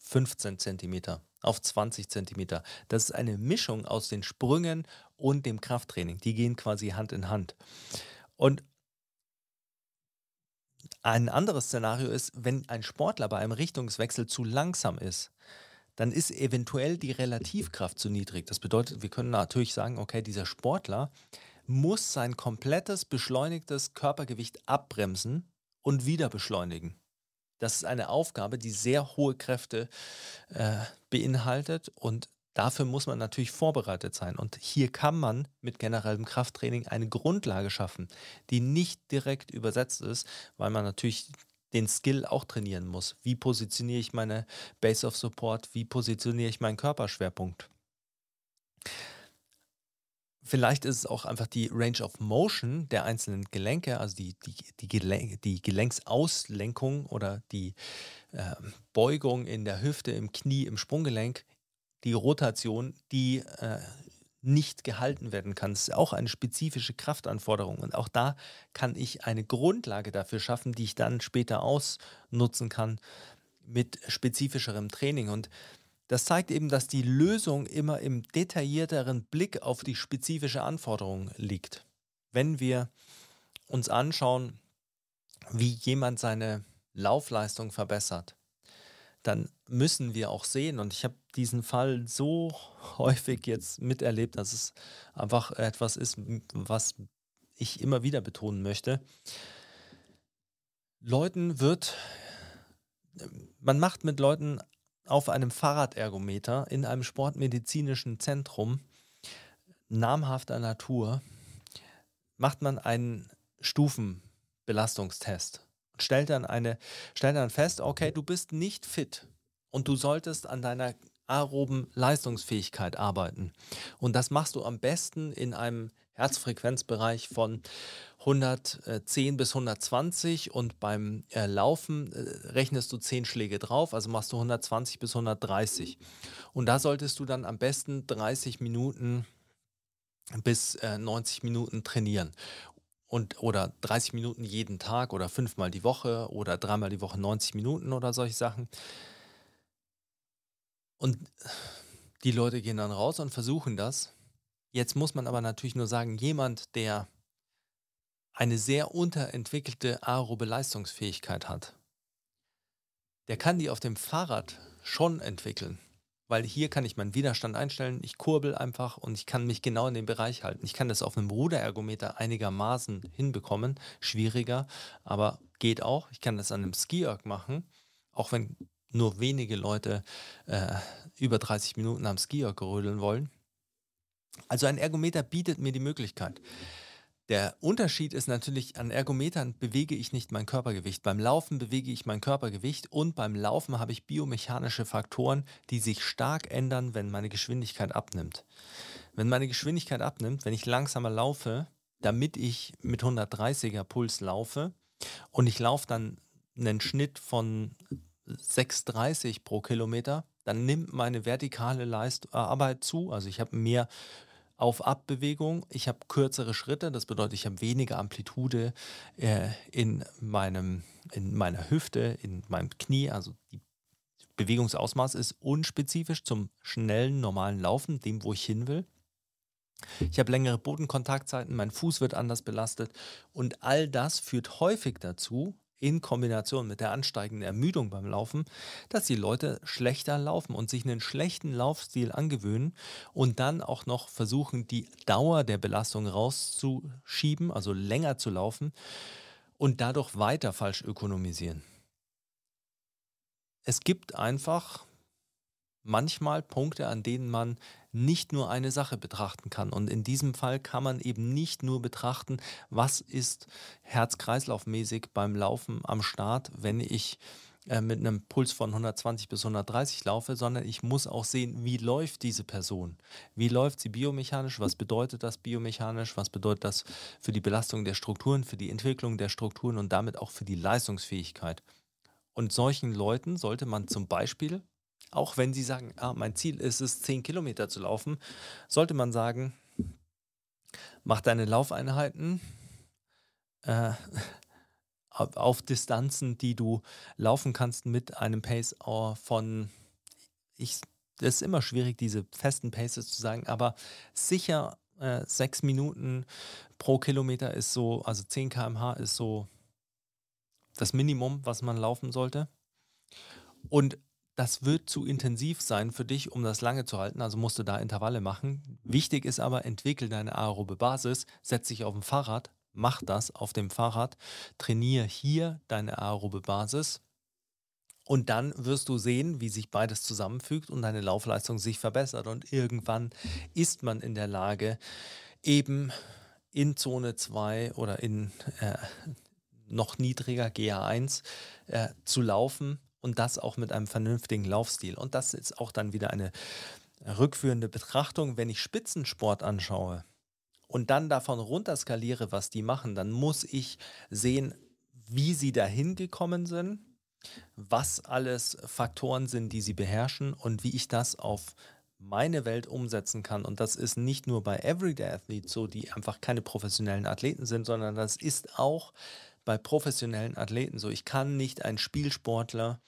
15 cm, auf 20 cm. Das ist eine Mischung aus den Sprüngen und dem Krafttraining. Die gehen quasi Hand in Hand. Und ein anderes Szenario ist, wenn ein Sportler bei einem Richtungswechsel zu langsam ist, dann ist eventuell die Relativkraft zu niedrig. Das bedeutet, wir können natürlich sagen, okay, dieser Sportler muss sein komplettes beschleunigtes Körpergewicht abbremsen und wieder beschleunigen. Das ist eine Aufgabe, die sehr hohe Kräfte äh, beinhaltet und dafür muss man natürlich vorbereitet sein. Und hier kann man mit generellem Krafttraining eine Grundlage schaffen, die nicht direkt übersetzt ist, weil man natürlich den Skill auch trainieren muss. Wie positioniere ich meine Base of Support? Wie positioniere ich meinen Körperschwerpunkt? Vielleicht ist es auch einfach die Range of Motion der einzelnen Gelenke, also die, die, die, Gelenk, die Gelenksauslenkung oder die äh, Beugung in der Hüfte, im Knie, im Sprunggelenk, die Rotation, die äh, nicht gehalten werden kann. Das ist auch eine spezifische Kraftanforderung. Und auch da kann ich eine Grundlage dafür schaffen, die ich dann später ausnutzen kann mit spezifischerem Training. Und das zeigt eben, dass die Lösung immer im detaillierteren Blick auf die spezifische Anforderung liegt. Wenn wir uns anschauen, wie jemand seine Laufleistung verbessert, dann müssen wir auch sehen, und ich habe diesen Fall so häufig jetzt miterlebt, dass es einfach etwas ist, was ich immer wieder betonen möchte. Leuten wird, man macht mit Leuten auf einem Fahrradergometer in einem sportmedizinischen Zentrum namhafter Natur macht man einen Stufenbelastungstest und stellt dann, eine, stellt dann fest, okay, du bist nicht fit und du solltest an deiner aeroben Leistungsfähigkeit arbeiten. Und das machst du am besten in einem Herzfrequenzbereich von 110 bis 120 und beim äh, Laufen äh, rechnest du 10 Schläge drauf, also machst du 120 bis 130. Und da solltest du dann am besten 30 Minuten bis äh, 90 Minuten trainieren. Und, oder 30 Minuten jeden Tag oder fünfmal die Woche oder dreimal die Woche 90 Minuten oder solche Sachen. Und die Leute gehen dann raus und versuchen das Jetzt muss man aber natürlich nur sagen, jemand, der eine sehr unterentwickelte aerobe Leistungsfähigkeit hat, der kann die auf dem Fahrrad schon entwickeln. Weil hier kann ich meinen Widerstand einstellen, ich kurbel einfach und ich kann mich genau in dem Bereich halten. Ich kann das auf einem Ruderergometer einigermaßen hinbekommen. Schwieriger, aber geht auch. Ich kann das an einem Ski-Erg machen, auch wenn nur wenige Leute äh, über 30 Minuten am Ski-Erg rödeln wollen. Also ein Ergometer bietet mir die Möglichkeit. Der Unterschied ist natürlich, an Ergometern bewege ich nicht mein Körpergewicht. Beim Laufen bewege ich mein Körpergewicht und beim Laufen habe ich biomechanische Faktoren, die sich stark ändern, wenn meine Geschwindigkeit abnimmt. Wenn meine Geschwindigkeit abnimmt, wenn ich langsamer laufe, damit ich mit 130er Puls laufe und ich laufe dann einen Schnitt von 6,30 pro Kilometer, dann nimmt meine vertikale Leist Arbeit zu. Also ich habe mehr auf-Ab-Bewegung. Ich habe kürzere Schritte, das bedeutet, ich habe weniger Amplitude äh, in, meinem, in meiner Hüfte, in meinem Knie. Also die Bewegungsausmaß ist unspezifisch zum schnellen, normalen Laufen, dem, wo ich hin will. Ich habe längere Bodenkontaktzeiten, mein Fuß wird anders belastet und all das führt häufig dazu, in Kombination mit der ansteigenden Ermüdung beim Laufen, dass die Leute schlechter laufen und sich einen schlechten Laufstil angewöhnen und dann auch noch versuchen, die Dauer der Belastung rauszuschieben, also länger zu laufen und dadurch weiter falsch ökonomisieren. Es gibt einfach manchmal Punkte, an denen man nicht nur eine Sache betrachten kann. Und in diesem Fall kann man eben nicht nur betrachten, was ist herz-kreislauf-mäßig beim Laufen am Start, wenn ich äh, mit einem Puls von 120 bis 130 laufe, sondern ich muss auch sehen, wie läuft diese Person? Wie läuft sie biomechanisch? Was bedeutet das biomechanisch? Was bedeutet das für die Belastung der Strukturen, für die Entwicklung der Strukturen und damit auch für die Leistungsfähigkeit? Und solchen Leuten sollte man zum Beispiel auch wenn sie sagen, ah, mein Ziel ist es, 10 Kilometer zu laufen, sollte man sagen, mach deine Laufeinheiten äh, auf Distanzen, die du laufen kannst mit einem Pace von, ich, das ist immer schwierig, diese festen Paces zu sagen, aber sicher äh, sechs Minuten pro Kilometer ist so, also 10 km/h ist so das Minimum, was man laufen sollte. Und das wird zu intensiv sein für dich, um das lange zu halten. Also musst du da Intervalle machen. Wichtig ist aber, entwickel deine aerobe Basis, setz dich auf dem Fahrrad, mach das auf dem Fahrrad, trainiere hier deine aerobe Basis Und dann wirst du sehen, wie sich beides zusammenfügt und deine Laufleistung sich verbessert. Und irgendwann ist man in der Lage, eben in Zone 2 oder in äh, noch niedriger GA1 äh, zu laufen und das auch mit einem vernünftigen Laufstil. Und das ist auch dann wieder eine rückführende Betrachtung. Wenn ich Spitzensport anschaue und dann davon runterskaliere, was die machen, dann muss ich sehen, wie sie dahin gekommen sind, was alles Faktoren sind, die sie beherrschen und wie ich das auf meine Welt umsetzen kann. Und das ist nicht nur bei Everyday Athletes so, die einfach keine professionellen Athleten sind, sondern das ist auch bei professionellen Athleten so. Ich kann nicht einen Spielsportler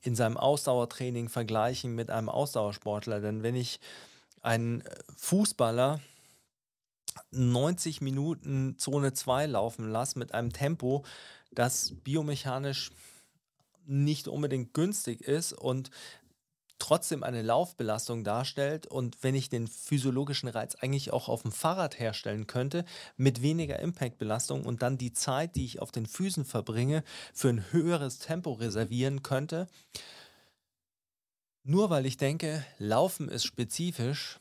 in seinem Ausdauertraining vergleichen mit einem Ausdauersportler, denn wenn ich einen Fußballer 90 Minuten Zone 2 laufen lasse mit einem Tempo, das biomechanisch nicht unbedingt günstig ist und trotzdem eine Laufbelastung darstellt und wenn ich den physiologischen Reiz eigentlich auch auf dem Fahrrad herstellen könnte, mit weniger Impactbelastung und dann die Zeit, die ich auf den Füßen verbringe, für ein höheres Tempo reservieren könnte, nur weil ich denke, Laufen ist spezifisch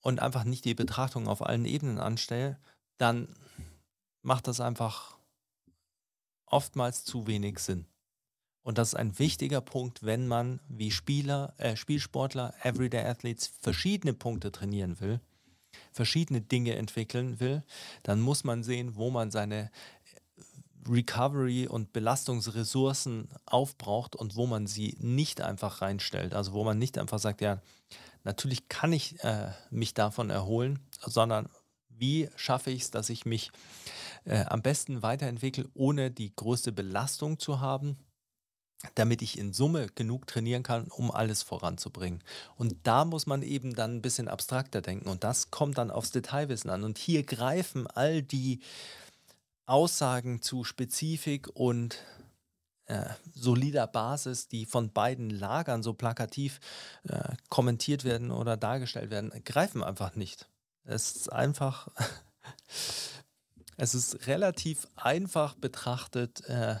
und einfach nicht die Betrachtung auf allen Ebenen anstelle, dann macht das einfach oftmals zu wenig Sinn. Und das ist ein wichtiger Punkt, wenn man wie Spieler, äh, Spielsportler, Everyday Athletes verschiedene Punkte trainieren will, verschiedene Dinge entwickeln will, dann muss man sehen, wo man seine Recovery und Belastungsressourcen aufbraucht und wo man sie nicht einfach reinstellt. Also wo man nicht einfach sagt, ja, natürlich kann ich äh, mich davon erholen, sondern wie schaffe ich es, dass ich mich äh, am besten weiterentwickle, ohne die größte Belastung zu haben damit ich in Summe genug trainieren kann, um alles voranzubringen. Und da muss man eben dann ein bisschen abstrakter denken und das kommt dann aufs Detailwissen an. Und hier greifen all die Aussagen zu Spezifik und äh, solider Basis, die von beiden Lagern so plakativ äh, kommentiert werden oder dargestellt werden, greifen einfach nicht. Es ist einfach, es ist relativ einfach betrachtet, äh,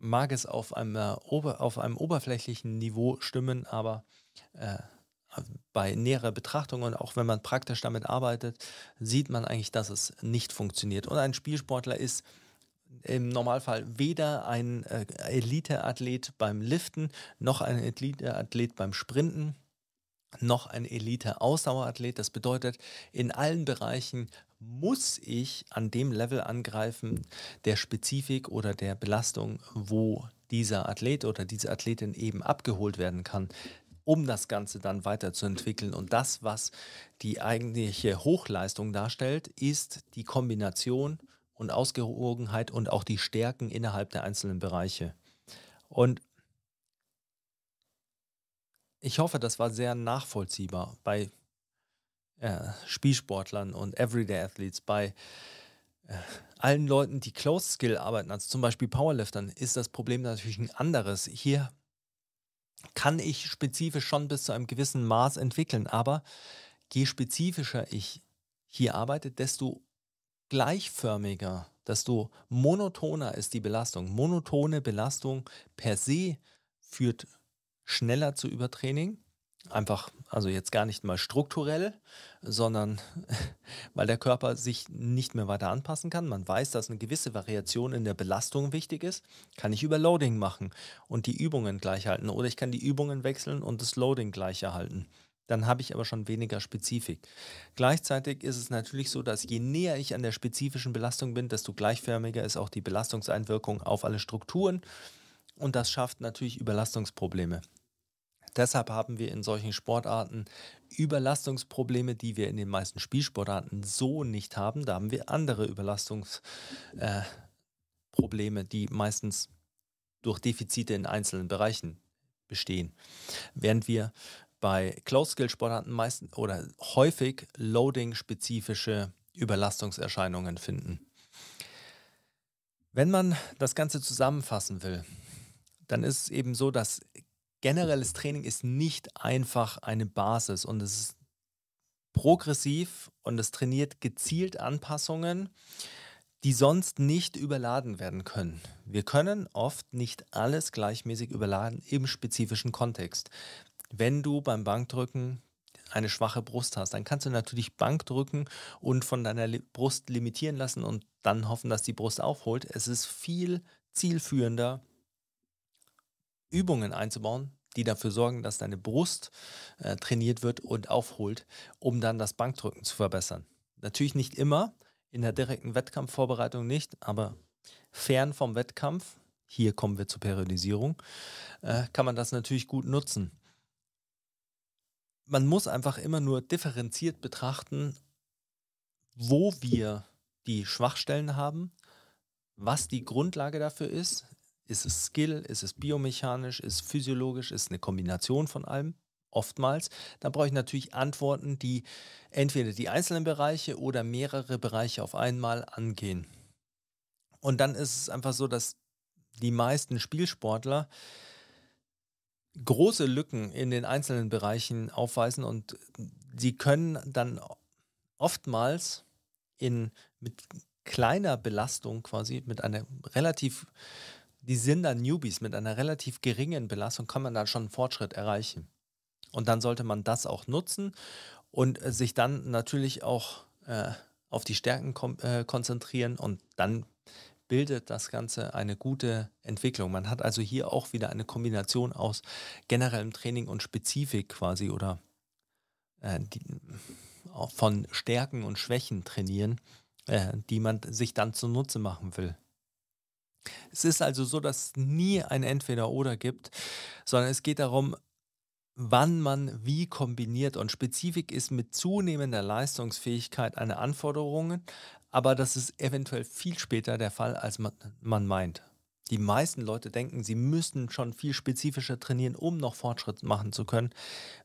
mag es auf einem, äh, auf einem oberflächlichen Niveau stimmen, aber äh, bei näherer Betrachtung und auch wenn man praktisch damit arbeitet, sieht man eigentlich, dass es nicht funktioniert. Und ein Spielsportler ist im Normalfall weder ein äh, Elite-Athlet beim Liften, noch ein Elite-Athlet beim Sprinten, noch ein Elite-Ausdauerathlet. Das bedeutet, in allen Bereichen muss ich an dem Level angreifen der Spezifik oder der Belastung, wo dieser Athlet oder diese Athletin eben abgeholt werden kann, um das Ganze dann weiterzuentwickeln. Und das, was die eigentliche Hochleistung darstellt, ist die Kombination und Ausgewogenheit und auch die Stärken innerhalb der einzelnen Bereiche. Und ich hoffe, das war sehr nachvollziehbar. Bei äh, Spielsportlern und Everyday Athletes, bei äh, allen Leuten, die Close Skill arbeiten, also zum Beispiel Powerliftern, ist das Problem natürlich ein anderes. Hier kann ich spezifisch schon bis zu einem gewissen Maß entwickeln, aber je spezifischer ich hier arbeite, desto gleichförmiger, desto monotoner ist die Belastung. Monotone Belastung per se führt schneller zu Übertraining Einfach, also jetzt gar nicht mal strukturell, sondern weil der Körper sich nicht mehr weiter anpassen kann. Man weiß, dass eine gewisse Variation in der Belastung wichtig ist. Kann ich über Loading machen und die Übungen gleich halten. Oder ich kann die Übungen wechseln und das Loading gleich erhalten. Dann habe ich aber schon weniger Spezifik. Gleichzeitig ist es natürlich so, dass je näher ich an der spezifischen Belastung bin, desto gleichförmiger ist auch die Belastungseinwirkung auf alle Strukturen. Und das schafft natürlich Überlastungsprobleme. Deshalb haben wir in solchen Sportarten Überlastungsprobleme, die wir in den meisten Spielsportarten so nicht haben. Da haben wir andere Überlastungsprobleme, äh, die meistens durch Defizite in einzelnen Bereichen bestehen. Während wir bei Close-Skill-Sportarten meistens oder häufig Loading-spezifische Überlastungserscheinungen finden. Wenn man das Ganze zusammenfassen will, dann ist es eben so, dass generelles Training ist nicht einfach eine Basis und es ist progressiv und es trainiert gezielt Anpassungen, die sonst nicht überladen werden können. Wir können oft nicht alles gleichmäßig überladen im spezifischen Kontext. Wenn du beim Bankdrücken eine schwache Brust hast, dann kannst du natürlich Bank drücken und von deiner Brust limitieren lassen und dann hoffen, dass die Brust aufholt. Es ist viel zielführender, Übungen einzubauen, die dafür sorgen, dass deine Brust äh, trainiert wird und aufholt, um dann das Bankdrücken zu verbessern. Natürlich nicht immer, in der direkten Wettkampfvorbereitung nicht, aber fern vom Wettkampf, hier kommen wir zur Periodisierung, äh, kann man das natürlich gut nutzen man muss einfach immer nur differenziert betrachten, wo wir die Schwachstellen haben, was die Grundlage dafür ist. Ist es Skill, ist es biomechanisch, ist es physiologisch, ist es eine Kombination von allem? Oftmals. Da brauche ich natürlich Antworten, die entweder die einzelnen Bereiche oder mehrere Bereiche auf einmal angehen. Und dann ist es einfach so, dass die meisten Spielsportler große Lücken in den einzelnen Bereichen aufweisen und sie können dann oftmals in, mit kleiner Belastung quasi, mit einer relativ, die sind dann Newbies, mit einer relativ geringen Belastung kann man dann schon einen Fortschritt erreichen. Und dann sollte man das auch nutzen und sich dann natürlich auch äh, auf die Stärken äh, konzentrieren und dann bildet das Ganze eine gute Entwicklung. Man hat also hier auch wieder eine Kombination aus generellem Training und Spezifik quasi oder äh, die, von Stärken und Schwächen trainieren, äh, die man sich dann zunutze machen will. Es ist also so, dass es nie ein Entweder-Oder gibt, sondern es geht darum, wann man wie kombiniert. Und Spezifik ist mit zunehmender Leistungsfähigkeit eine Anforderung, aber das ist eventuell viel später der Fall, als man, man meint. Die meisten Leute denken, sie müssten schon viel spezifischer trainieren, um noch Fortschritt machen zu können,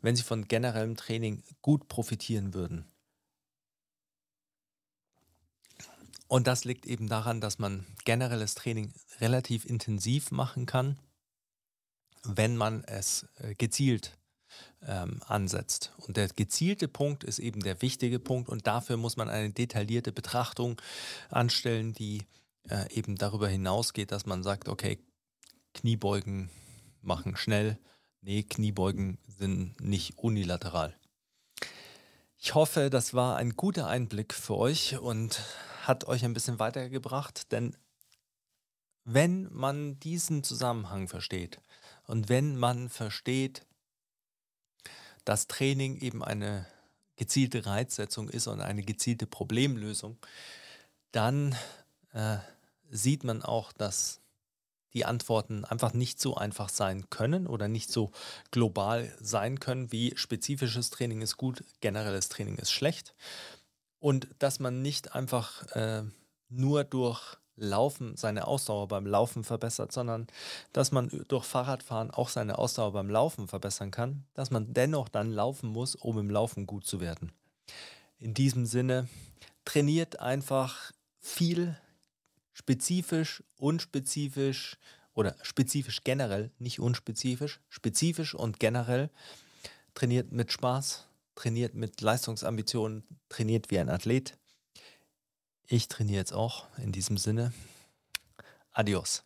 wenn sie von generellem Training gut profitieren würden. Und das liegt eben daran, dass man generelles Training relativ intensiv machen kann, wenn man es äh, gezielt ähm, ansetzt. Und der gezielte Punkt ist eben der wichtige Punkt und dafür muss man eine detaillierte Betrachtung anstellen, die äh, eben darüber hinausgeht, dass man sagt, okay, Kniebeugen machen schnell. Nee, Kniebeugen sind nicht unilateral. Ich hoffe, das war ein guter Einblick für euch und hat euch ein bisschen weitergebracht, denn wenn man diesen Zusammenhang versteht und wenn man versteht, dass Training eben eine gezielte Reizsetzung ist und eine gezielte Problemlösung, dann äh, sieht man auch, dass die Antworten einfach nicht so einfach sein können oder nicht so global sein können, wie spezifisches Training ist gut, generelles Training ist schlecht. Und dass man nicht einfach äh, nur durch Laufen seine Ausdauer beim Laufen verbessert, sondern dass man durch Fahrradfahren auch seine Ausdauer beim Laufen verbessern kann, dass man dennoch dann laufen muss, um im Laufen gut zu werden. In diesem Sinne, trainiert einfach viel spezifisch, unspezifisch oder spezifisch generell, nicht unspezifisch, spezifisch und generell. Trainiert mit Spaß, trainiert mit Leistungsambitionen, trainiert wie ein Athlet. Ich trainiere jetzt auch in diesem Sinne. Adios.